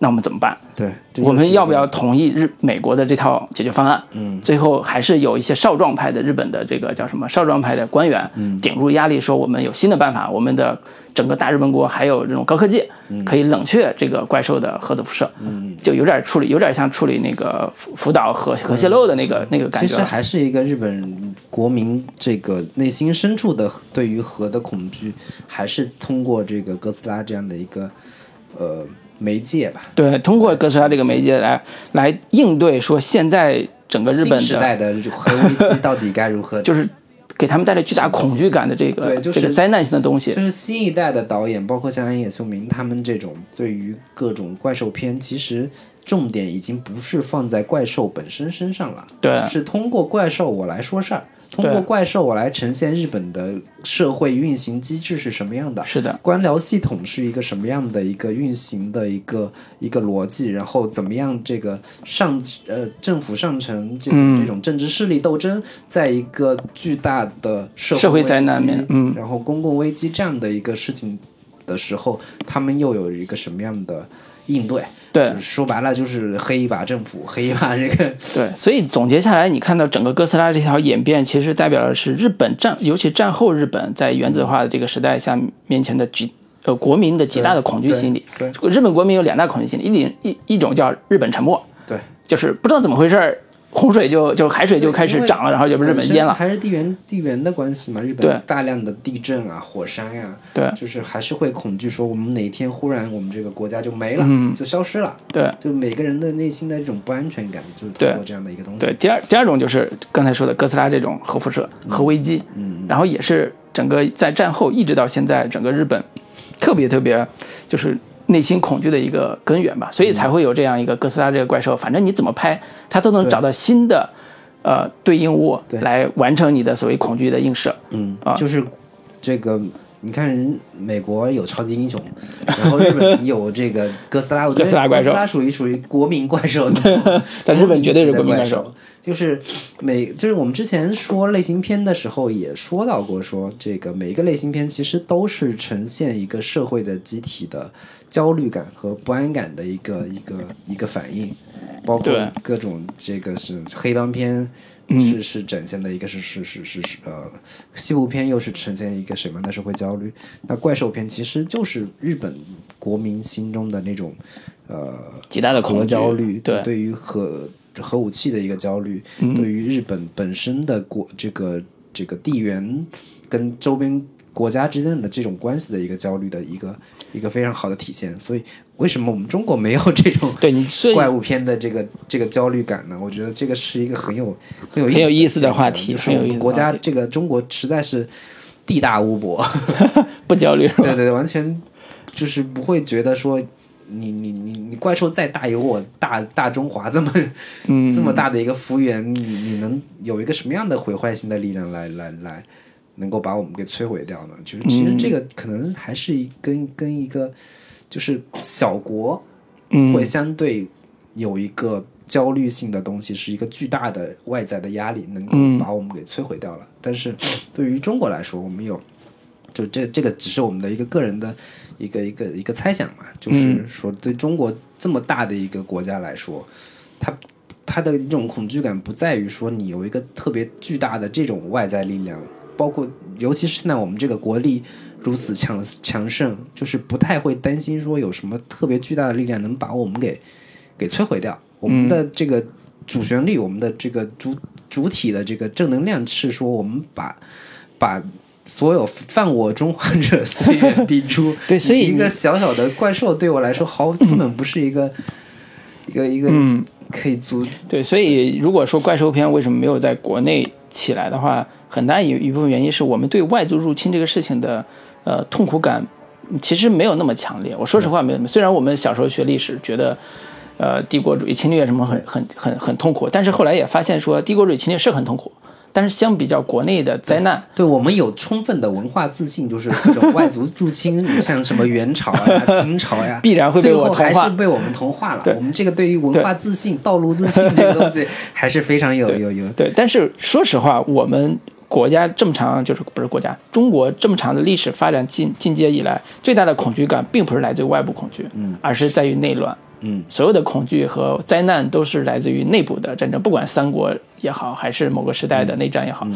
那我们怎么办？对，我们要不要同意日美国的这套解决方案？嗯最后还是有一些少壮派的日本的这个叫什么少壮派的官员，嗯顶住压力说我们有新的办法，我们的整个大日本国还有这种高科技，可以冷却这个怪兽的核子辐射，嗯就有点处理，有点像处理那个福福岛核核泄漏的那个那个感觉其实。还是一个日本国民这个内心深处的对于核的恐惧，还是通过这个哥斯拉这样的一个呃媒介吧。对，通过哥斯拉这个媒介来来应对说现在整个日本新时代，的核危机到底该如何？就是给他们带来巨大恐惧感的这个对就是这个灾难性的东西就。是新一代的导演，包括像安野秀明他们这种对于各种怪兽片，其实重点已经不是放在怪兽本身身上了，对是通过怪兽我来说事儿，通过怪兽我来呈现日本的社会运行机制是什么样的，是的，官僚系统是一个什么样的一个运行的一个一个逻辑，然后怎么样这个上呃政府上层这种、嗯。这种政治势力斗争，在一个巨大的社社会灾危机难面嗯。然后公共危机这样的一个事情的时候，他们又有一个什么样的应对？对就是说白了就是黑一把政府，黑一把这个对，所以总结下来，你看到整个哥斯拉这条演变，其实代表的是日本战，尤其战后日本在原子化的这个时代下面前的极呃国民的极大的恐惧心理。对日本国民有两大恐惧心理，一种一一种叫日本沉没，对。就是不知道怎么回事儿，洪水就就海水就开始涨了，然后就被日本淹了。还是地缘地缘的关系嘛？日本大量的地震啊、火山呀、对就是还是会恐惧说我们哪天忽然我们这个国家就没了，嗯就消失了。对就每个人的内心的这种不安全感，就是通过这样的一个东西。对，第二第二种就是刚才说的哥斯拉这种核辐射、核危机，嗯，然后也是整个在战后一直到现在，整个日本特别特别就是内心恐惧的一个根源吧，所以才会有这样一个哥斯拉这个怪兽，反正你怎么拍，它都能找到新的呃对应物对。来完成你的所谓恐惧的映射。嗯，啊。就是这个，你看人美国有超级英雄，然后日本 有这个哥斯拉，我觉得哥斯拉怪兽哥斯拉属于属于国民怪兽，在 日本绝对是国民怪怪兽。就是每就是我们之前说类型片的时候也说到过说，这个每一个类型片其实都是呈现一个社会的集体的焦虑感和不安感的一个一个一个反应，包括各种这个是黑帮片。嗯是是展现的一个是是是是是呃，西部片又是呈现一个什么样的社会焦虑？那怪兽片其实就是日本国民心中的那种呃极大的恐惧核焦虑，对对于核核武器的一个焦虑，嗯对于日本本身的国这个这个地缘跟周边国家之间的这种关系的一个焦虑的一个一个非常好的体现。所以，为什么我们中国没有这种对怪物片的这个这个焦虑感呢？我觉得这个是一个很有很有很有意思的话题就是我们国家这个中国实在是地大物博，不焦虑是吧？对对对，完全就是不会觉得说。你你你你怪兽再大，有我大大中华这么、嗯这么大的一个幅员，你你能有一个什么样的毁坏性的力量来来来，能够把我们给摧毁掉呢？就是其实这个可能还是一跟跟一个就是小国嗯。会相对有一个焦虑性的东西，是一个巨大的外在的压力，能嗯。够把我们给摧毁掉了。但是对于中国来说，我们有就这这个只是我们的一个个人的一个一个一个猜想嘛，就是嗯。说对中国这么大的一个国家来说，它它的这种恐惧感不在于说你有一个特别巨大的这种外在力量，包括尤其是现在我们这个国力如此强强盛，就是不太会担心说有什么特别巨大的力量能把我们给给摧毁掉。我们的这个主旋律，我们的这个主主体的这个正能量是说，我们把把所有犯我中华者虽远必诛。对所以一个小小的怪兽对我来说，毫根本不是一个一个一个嗯可以足对，所以如果说怪兽片为什么没有在国内起来的话，很大一一部分原因是我们对外族入侵这个事情的呃痛苦感其实没有那么强烈。我说实话没有那么，虽然我们小时候学历史觉得。呃，帝国主义侵略什么很很很很痛苦，但是后来也发现说，帝国主义侵略是很痛苦，但是相比较国内的灾难，对我们有充分的文化自信，就是各种外族入侵，像什么元朝呀、清朝呀，必然会被我最后还是被我们同化了。我们这个对于文化自信、道路自信这个东西，还是非常有有有。对，但是说实话，我们国家这么长，就是不是国家，中国这么长的历史发展进进阶以来，最大的恐惧感并不是来自于外部恐惧，嗯，而是在于内乱。嗯。所有的恐惧和灾难都是来自于内部的战争，不管三国也好，还是某个时代的内战也好，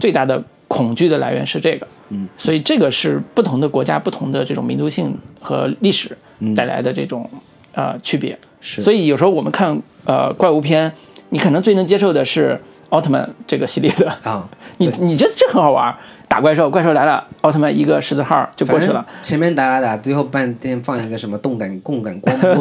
最大的恐惧的来源是这个。嗯，所以这个是不同的国家、不同的这种民族性和历史带来的这种、呃区别。是。所以有时候我们看呃怪物片，你可能最能接受的是奥特曼这个系列的，啊，你你觉得这很好玩，打怪兽，怪兽来了，奥特曼一个十字号就过去了。前面打打打，最后半天放一个什么动感共感光波，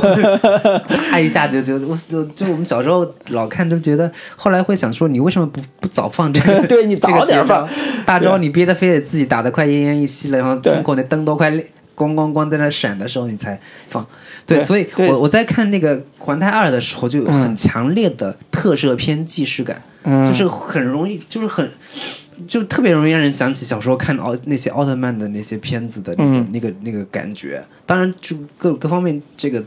啪一下就就我就我们小时候老看都觉得，后来会想说，你为什么不不早放这个？对你早这个点放大招，你憋得非得自己打得快奄奄一息了，然后对。胸口那灯都快亮咣咣咣在那闪的时候，你才放。对，对所以我我在看那个《环太二》的时候，就有很强烈的特摄片既视感，嗯就是很容易，就是很。就特别容易让人想起小时候看奥那些奥特曼的那些片子的那种、嗯那个那个感觉。当然，就各各方面这个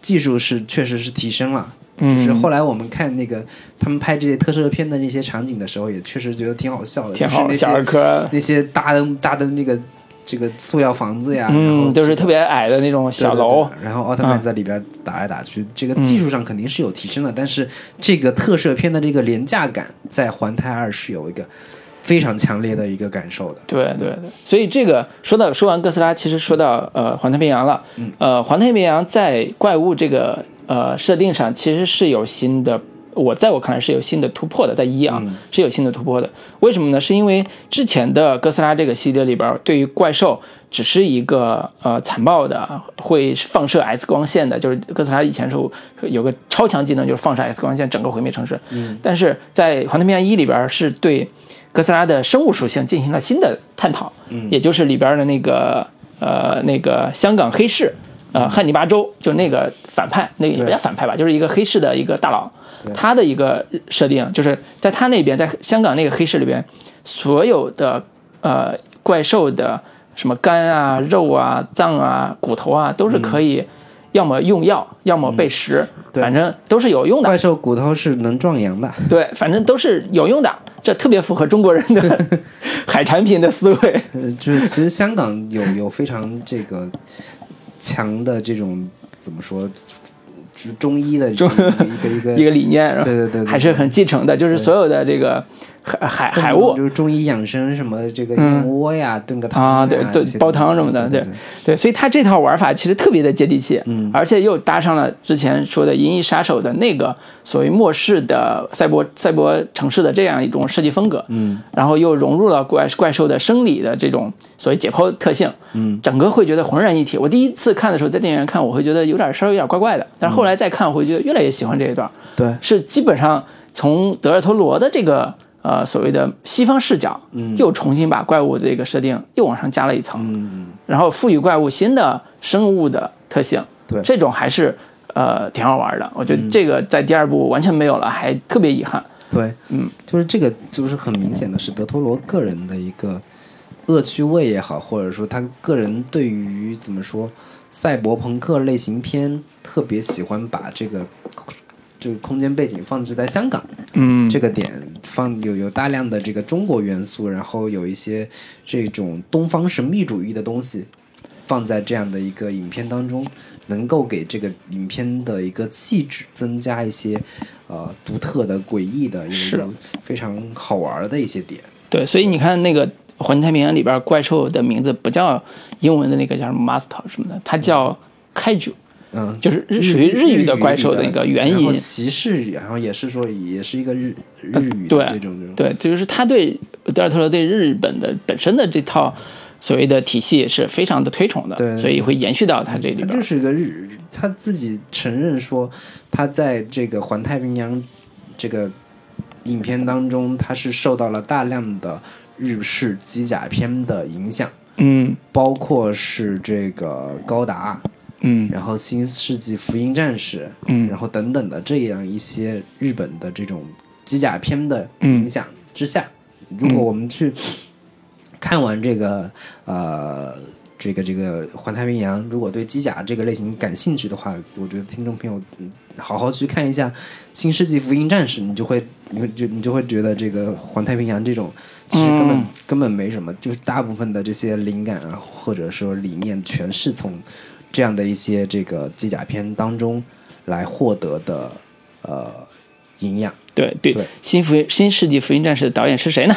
技术是确实是提升了。嗯就是后来我们看那个他们拍这些特摄片的那些场景的时候，也确实觉得挺好笑的，挺好，就是那些，那些大灯大灯那个这个塑料房子呀，嗯，都是特别矮的那种小楼对，然后奥特曼嗯在里边打来打去，这个技术上肯定是有提升的，但是这个特摄片的这个廉价感在《环太二》是有一个非常强烈的一个感受的。对对对，所以这个说到说完哥斯拉，其实说到呃环太平洋了。嗯呃，环太平洋在怪物这个呃设定上，其实是有新的，我在我看来是有新的突破的，在一啊、嗯是有新的突破的。为什么呢？是因为之前的哥斯拉这个系列里边，对于怪兽只是一个呃残暴的，会放射 X 光线的，就是哥斯拉以前是有个超强技能，就是放射 X 光线，整个毁灭城市。嗯，但是在《环太平洋一》里边是对哥斯拉的生物属性进行了新的探讨，嗯也就是里边的那个呃那个香港黑市，呃汉尼拔州，就那个反派，那个也不叫反派吧，就是一个黑市的一个大佬，他的一个设定就是在他那边，在香港那个黑市里边，所有的呃怪兽的什么肝啊、肉啊、脏啊、骨头啊，都是可以要么用药，要么被食，对。反正都是有用的。怪兽骨头是能壮阳的，对，反正都是有用的，这特别符合中国人的 海产品的思维。呃，就是其实香港有有非常这个强的这种怎么说，就是中医的这个一个一个 一个理念，对对对还是很继承的，就是所有的这个海海海物。就是中医养生什么这个燕窝呀，炖个汤啊，对对，煲汤什么的，对对对，所以他这套玩法其实特别的接地气，嗯。而且又搭上了之前说的《银翼杀手》的那个所谓末世的赛博赛博城市的这样一种设计风格，嗯。然后又融入了怪怪兽的生理的这种所谓解剖特性，嗯，整个会觉得浑然一体。我第一次看的时候，在电影院看，我会觉得有点稍微有点怪怪的，但是后来再看，我会觉得越来越喜欢这一段，对，是基本上从德尔托罗的这个呃所谓的西方视角，嗯又重新把怪物的这个设定又往上加了一层，嗯然后赋予怪物新的生物的特性，对这种还是呃挺好玩的。我觉得这个在第二部完全没有了，还特别遗憾。对，嗯，就是这个就是很明显的是德托罗个人的一个恶趣味也好，或者说他个人对于怎么说赛博朋克类型片特别喜欢把这个。就是空间背景放置在香港，嗯，这个点放有有大量的这个中国元素，然后有一些这种东方神秘主义的东西放在这样的一个影片当中，能够给这个影片的一个气质增加一些呃独特的、诡异的、有是非常好玩的一些点。对，所以你看那个《环太平洋》里边怪兽的名字不叫英文的那个叫什么 Master 什么的，它叫 Kaiju，嗯，就是日属于日语的怪兽的一个原因。骑士，然后也是说也是一个日 日语对的这种这种。对，就是他对德尔托罗对日本的本身的这套所谓的体系是非常的推崇的，对所以会延续到他这里边他就。是一个日，他自己承认说，他在这个环太平洋这个影片当中，他是受到了大量的日式机甲片的影响，嗯包括是这个高达，嗯。然后新世纪福音战士，嗯。然后等等的这样一些日本的这种机甲片的影响之下，如果我们去看完这个呃这个这个环太平洋，如果对机甲这个类型感兴趣的话，我觉得听众朋友嗯好好去看一下《新世纪福音战士》，你就会你会就你就会觉得这个环太平洋这种其实根本、嗯。根本没什么，就是大部分的这些灵感啊或者说理念全是从这样的一些这个机甲片当中来获得的呃营养。对对对，新福新世纪福音战士的导演是谁呢？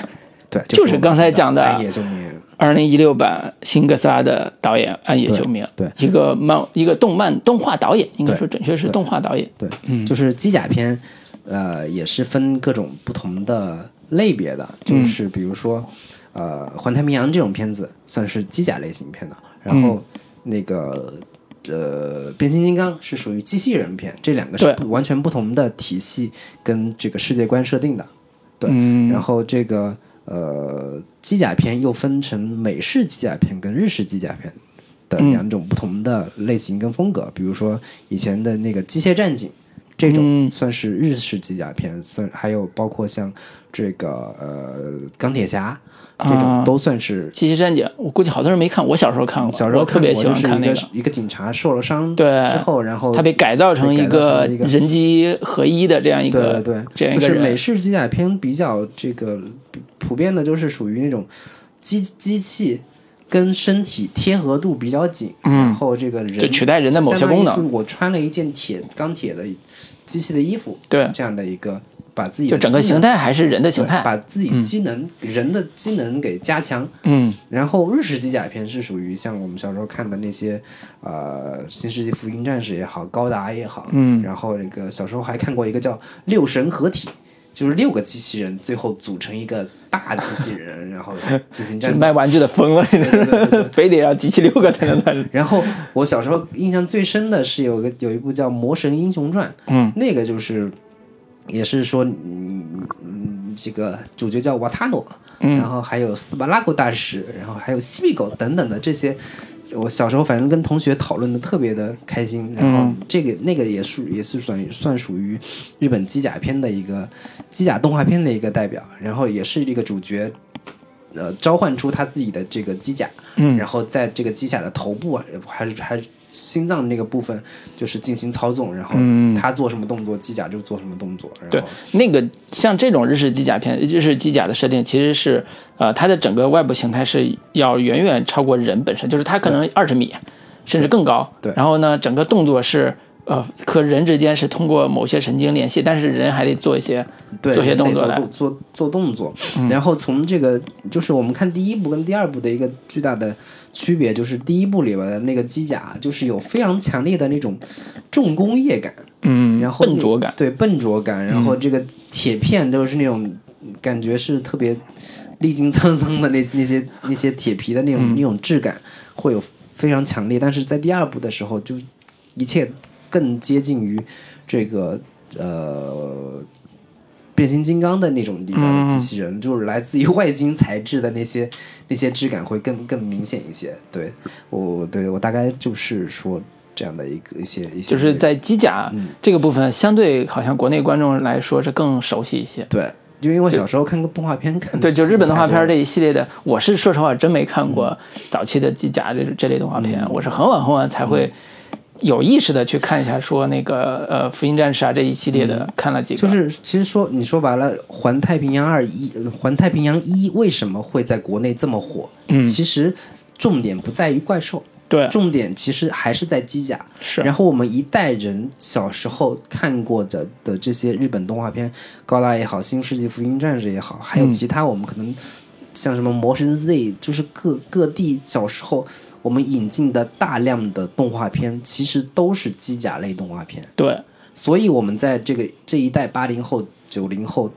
对，就是刚才讲的暗夜秀明。二零一六版《新哥斯拉》的导演暗夜秀明，对一个漫一个动漫动画导演，应该说准确是动画导演。对，就是机甲片，呃，也是分各种不同的类别的，就是比如说，呃，《环太平洋》这种片子算是机甲类型片的，然后那个。呃，变形金刚是属于机器人片，这两个是不完全不同的体系跟这个世界观设定的。对，嗯然后这个呃，机甲片又分成美式机甲片跟日式机甲片的嗯两种不同的类型跟风格。比如说以前的那个机械战警，这种嗯算是日式机甲片，算还有包括像这个呃钢铁侠这啊种都算是。机械战警，我估计好多人没看，我小时候看过，小时候特别喜欢看那个。一个警察受了伤对之后，然后他被改造成一个人机合一的这样一个对对这样对，就是一个人，美式机甲片比较这个普遍的，就是属于那种机机器跟身体贴合度比较紧，嗯。然后这个人就取代人的某些功能。我穿了一件铁钢铁的机器的衣服，对。这样的一个把自己就整个形态还是人的形态。把自己机能、人的机能给加强。嗯。然后日式机甲片是属于像我们小时候看的那些，呃，《新世纪福音战士》也好，高达也好，嗯。然后那个小时候还看过一个叫六神合体，就是六个机器人最后组成一个大机器人，然后进行战斗。卖玩具的疯了，非得要集齐六个才能打。然后我小时候印象最深的是有个有一部叫《魔神英雄传》，嗯那个就是也是说，嗯嗯，这个主角叫瓦塔诺，嗯然后还有斯巴拉古大师，然后还有西比狗等等的这些，我小时候反正跟同学讨论的特别的开心。然后嗯这个那个也属也是算算属于日本机甲片的一个机甲动画片的一个代表，然后也是这个主角。呃，召唤出他自己的这个机甲，嗯然后在这个机甲的头部啊，还是还是心脏那个部分，就是进行操纵，然后嗯他做什么动作，机甲就做什么动作。然对，那个像这种日式机甲片、日式机甲的设定，其实是呃，它的整个外部形态是要远远超过人本身，就是它可能二十米甚至更高。对然后呢，整个动作是呃和人之间是通过某些神经联系，但是人还得做一些对，做些动作来嗯做做做动作。然后从这个就是我们看第一部跟第二部的一个巨大的区别，就是第一部里边的那个机甲，就是有非常强烈的那种重工业感，嗯然后笨拙感。对笨拙感，然后这个铁片都是那种感觉是特别历经沧桑的那 那些那些铁皮的那种、那种质感，会有非常强烈。但是在第二部的时候，就一切更接近于这个呃。变形金刚的那种里面的机器人，就是来自于外星材质的那些那些质感会更更明显一些。对我，对我大概就是说这样的一个一些一些，就是在机甲嗯。这个部分，相对好像国内观众来说是更熟悉一些。对，因为我小时候看过动画片，看对，就日本动画片这一系列的，我是说实话真没看过早期的机甲这这类动画片，我是很晚很晚才会有意识的去看一下，说那个呃福音战士啊这一系列的看了几个，就是其实说你说白了，《环太平洋二一》呃《环太平洋一》为什么会在国内这么火？嗯。其实重点不在于怪兽，对。重点其实还是在机甲。是。然后我们一代人小时候看过的的这些日本动画片，高达也好，《新世纪福音战士》也好，还有嗯。其他我们可能像什么《魔神 Z》，就是各各地小时候我们引进的大量的动画片，其实都是机甲类动画片。对所以我们在这个这一代八零后、九零后，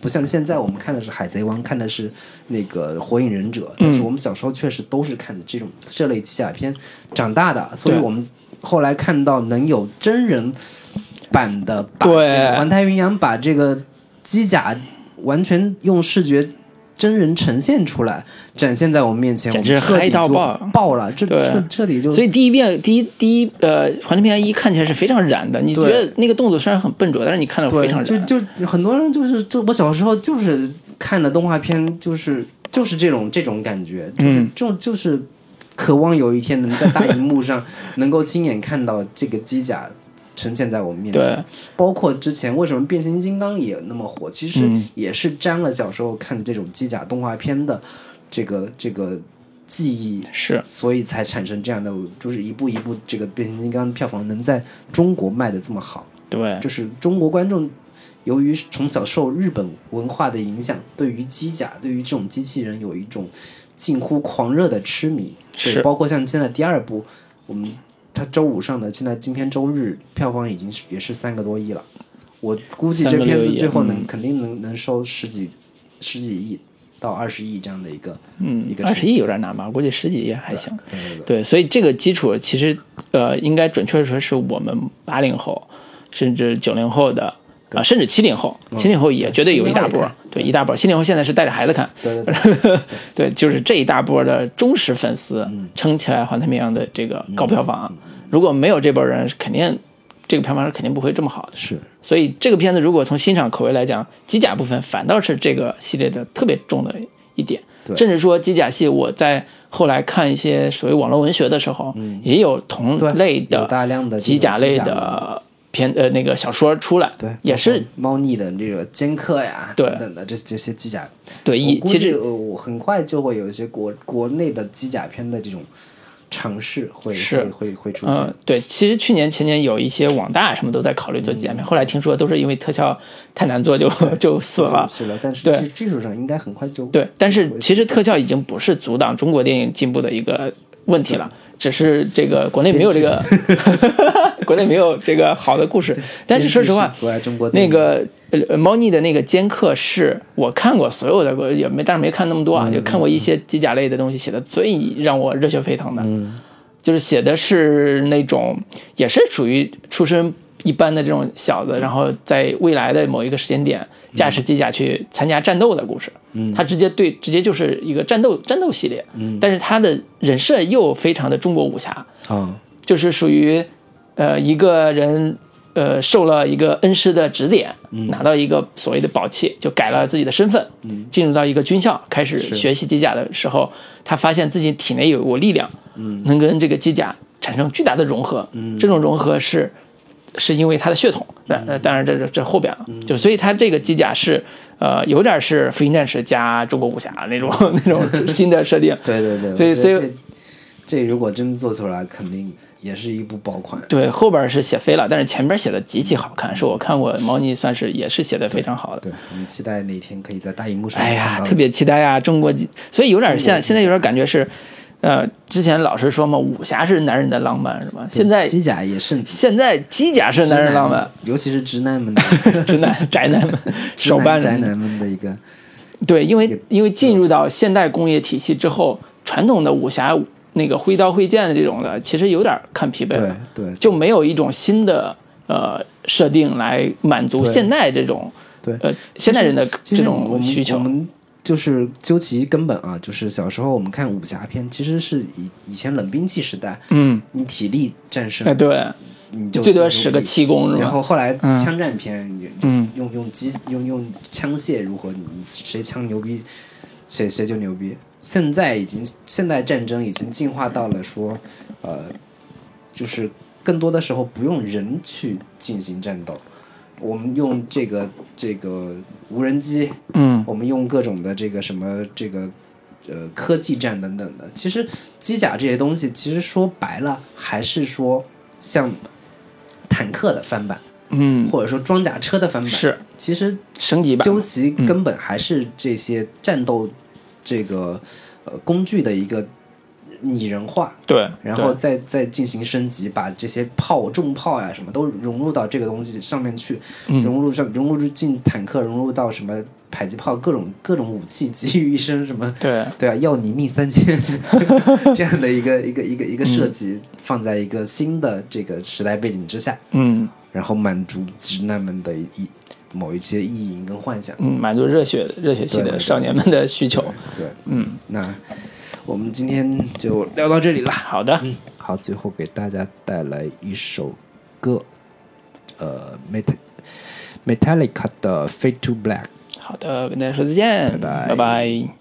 不像现在我们看的是《海贼王》，看的是那个《火影忍者》，但是我们小时候确实都是看这种这类机甲片长大的，所以我们后来看到能有真人版的把环太平洋把这个机甲完全用视觉。真人呈现出来，展现在我们面前，简直嗨到就爆。爆了！这对。彻彻底就所以第一遍第一第一呃环太平洋一看起来是非常燃的，你觉得那个动作虽然很笨拙，但是你看到，非常燃，就就很多人就是就我小时候就是看的动画片，就是就是这种这种感觉，就是嗯就就是渴望有一天能在大荧幕上 能够亲眼看到这个机甲呈现在我们面前。包括之前为什么变形金刚也那么火，其实嗯。也是沾了小时候看这种机甲动画片的这个这个记忆，是。所以才产生这样的，就是一步一步这个变形金刚票房能在中国卖的这么好，对，就是中国观众由于从小受日本文化的影响，对于机甲，对于这种机器人有一种近乎狂热的痴迷。对是。包括像现在第二部，我们它周五上的，现在今天周日票房已经是也是三个多亿了。我估计这片子最后能、嗯肯定能能收十几十几亿到二十亿这样的一个嗯一，个二十亿有点难吧？估计十几亿还行。对对对对，所以这个基础其实呃，应该准确地说是我们八零后，甚至九零后的啊、甚至七零后，七零后也绝对有一大波70后也看，对一大波。七零后现在是带着孩子看，对对对 对，就是这一大波的忠实粉丝嗯撑起来《环太平洋》的这个高票房。如果没有这波人，肯定这个票房是肯定不会这么好的。是所以这个片子如果从欣赏口味来讲，机甲部分反倒是这个系列的特别重的一点。对甚至说机甲系，我在后来看一些所谓网络文学的时候，也有同类的大量的机甲类的片呃那个小说出来，对，也是猫腻的这个尖刻呀，对等等的这这些机甲，对一其实我很快就会有一些国国内的机甲片的这种尝试会是会会会出现。嗯，对，其实去年前年有一些网大什么都在考虑做机甲片，后来听说都是因为特效太难做就就死了。但是对其实技术上应该很快就对，但是其实特效已经不是阻挡中国电影进步的一个问题了，只是这个国内没有这个，国内没有这个好的故事。但是说实话那个呃猫腻的那个尖客是我看过所有的，也没但是没看那么多啊，就看过一些机甲类的东西，写的最让我热血沸腾的，嗯就是写的是那种也是属于出身一般的这种小子，然后在未来的某一个时间点驾驶机甲去参加战斗的故事。嗯。他直接对直接就是一个战斗战斗系列，嗯。但是他的人设又非常的中国武侠，啊。就是属于呃一个人呃受了一个恩师的指点，嗯。拿到一个所谓的宝器，就改了自己的身份，嗯。进入到一个军校开始学习机甲的时候，他发现自己体内有一股力量，嗯。能跟这个机甲产生巨大的融合，嗯。这种融合是。是因为他的血统，那嗯那当然这这这后边了，就所以它这个机甲是，呃，有点是福音战士加中国武侠那种 那种新的设定，对对对，所以所以这这如果真做出来，肯定也是一部爆款。对，后边是写飞了，但是前边写的极其好看，是我看过猫腻，算是也是写的非常好的。对，我们期待哪天可以在大荧幕上哎呀特别期待呀！中国机，所以有点像现在有点感觉是，呃，之前老是说嘛，武侠是男人的浪漫是吧？现在机甲也是。现在机甲是男人浪漫，，尤其是直男们。的 直男 宅男们手办宅男们的一个对，因为因为进入到现代工业体系之后，传统的武侠那个挥刀挥剑的这种的，其实有点看疲惫对了，对。就没有一种新的呃设定来满足现代这种对。呃现代人的这种需求。我。们就是究其根本啊，就是小时候我们看武侠片，其实是以以前冷兵器时代，嗯，你体力战胜哎，，对，你就最多就使个气功？然后后来嗯枪战片，你嗯用用机用用枪械如何，你谁枪牛逼，谁谁就牛逼。现在已经现代战争已经进化到了说，呃，就是更多的时候不用人去进行战斗，我们用这个这个无人机，嗯，我们用各种的这个什么这个呃科技战等等的，其实机甲这些东西，其实说白了还是说像坦克的翻版，嗯，或者说装甲车的翻版。是。其实升级版。究其根本还是这些战斗这个呃工具的一个拟人化。对，然后再再进行升级，把这些炮、重炮呀什么都融入到这个东西上面去，嗯融入上融入进坦克，融入到什么迫击炮，各种各种武器集于一身，什么对对啊，要你命三千 这样的一个一个一个一个设计，放在一个新的这个时代背景之下，嗯然后满足直男们的一某一些意淫跟幻想。嗯，满足热血热血系的少年们的需求。对，嗯，那我们今天就聊到这里了。好的，好，最后给大家带来一首歌，呃，Met Metallica 的《Fade to Black》。好的，跟大家说再见，拜拜。拜拜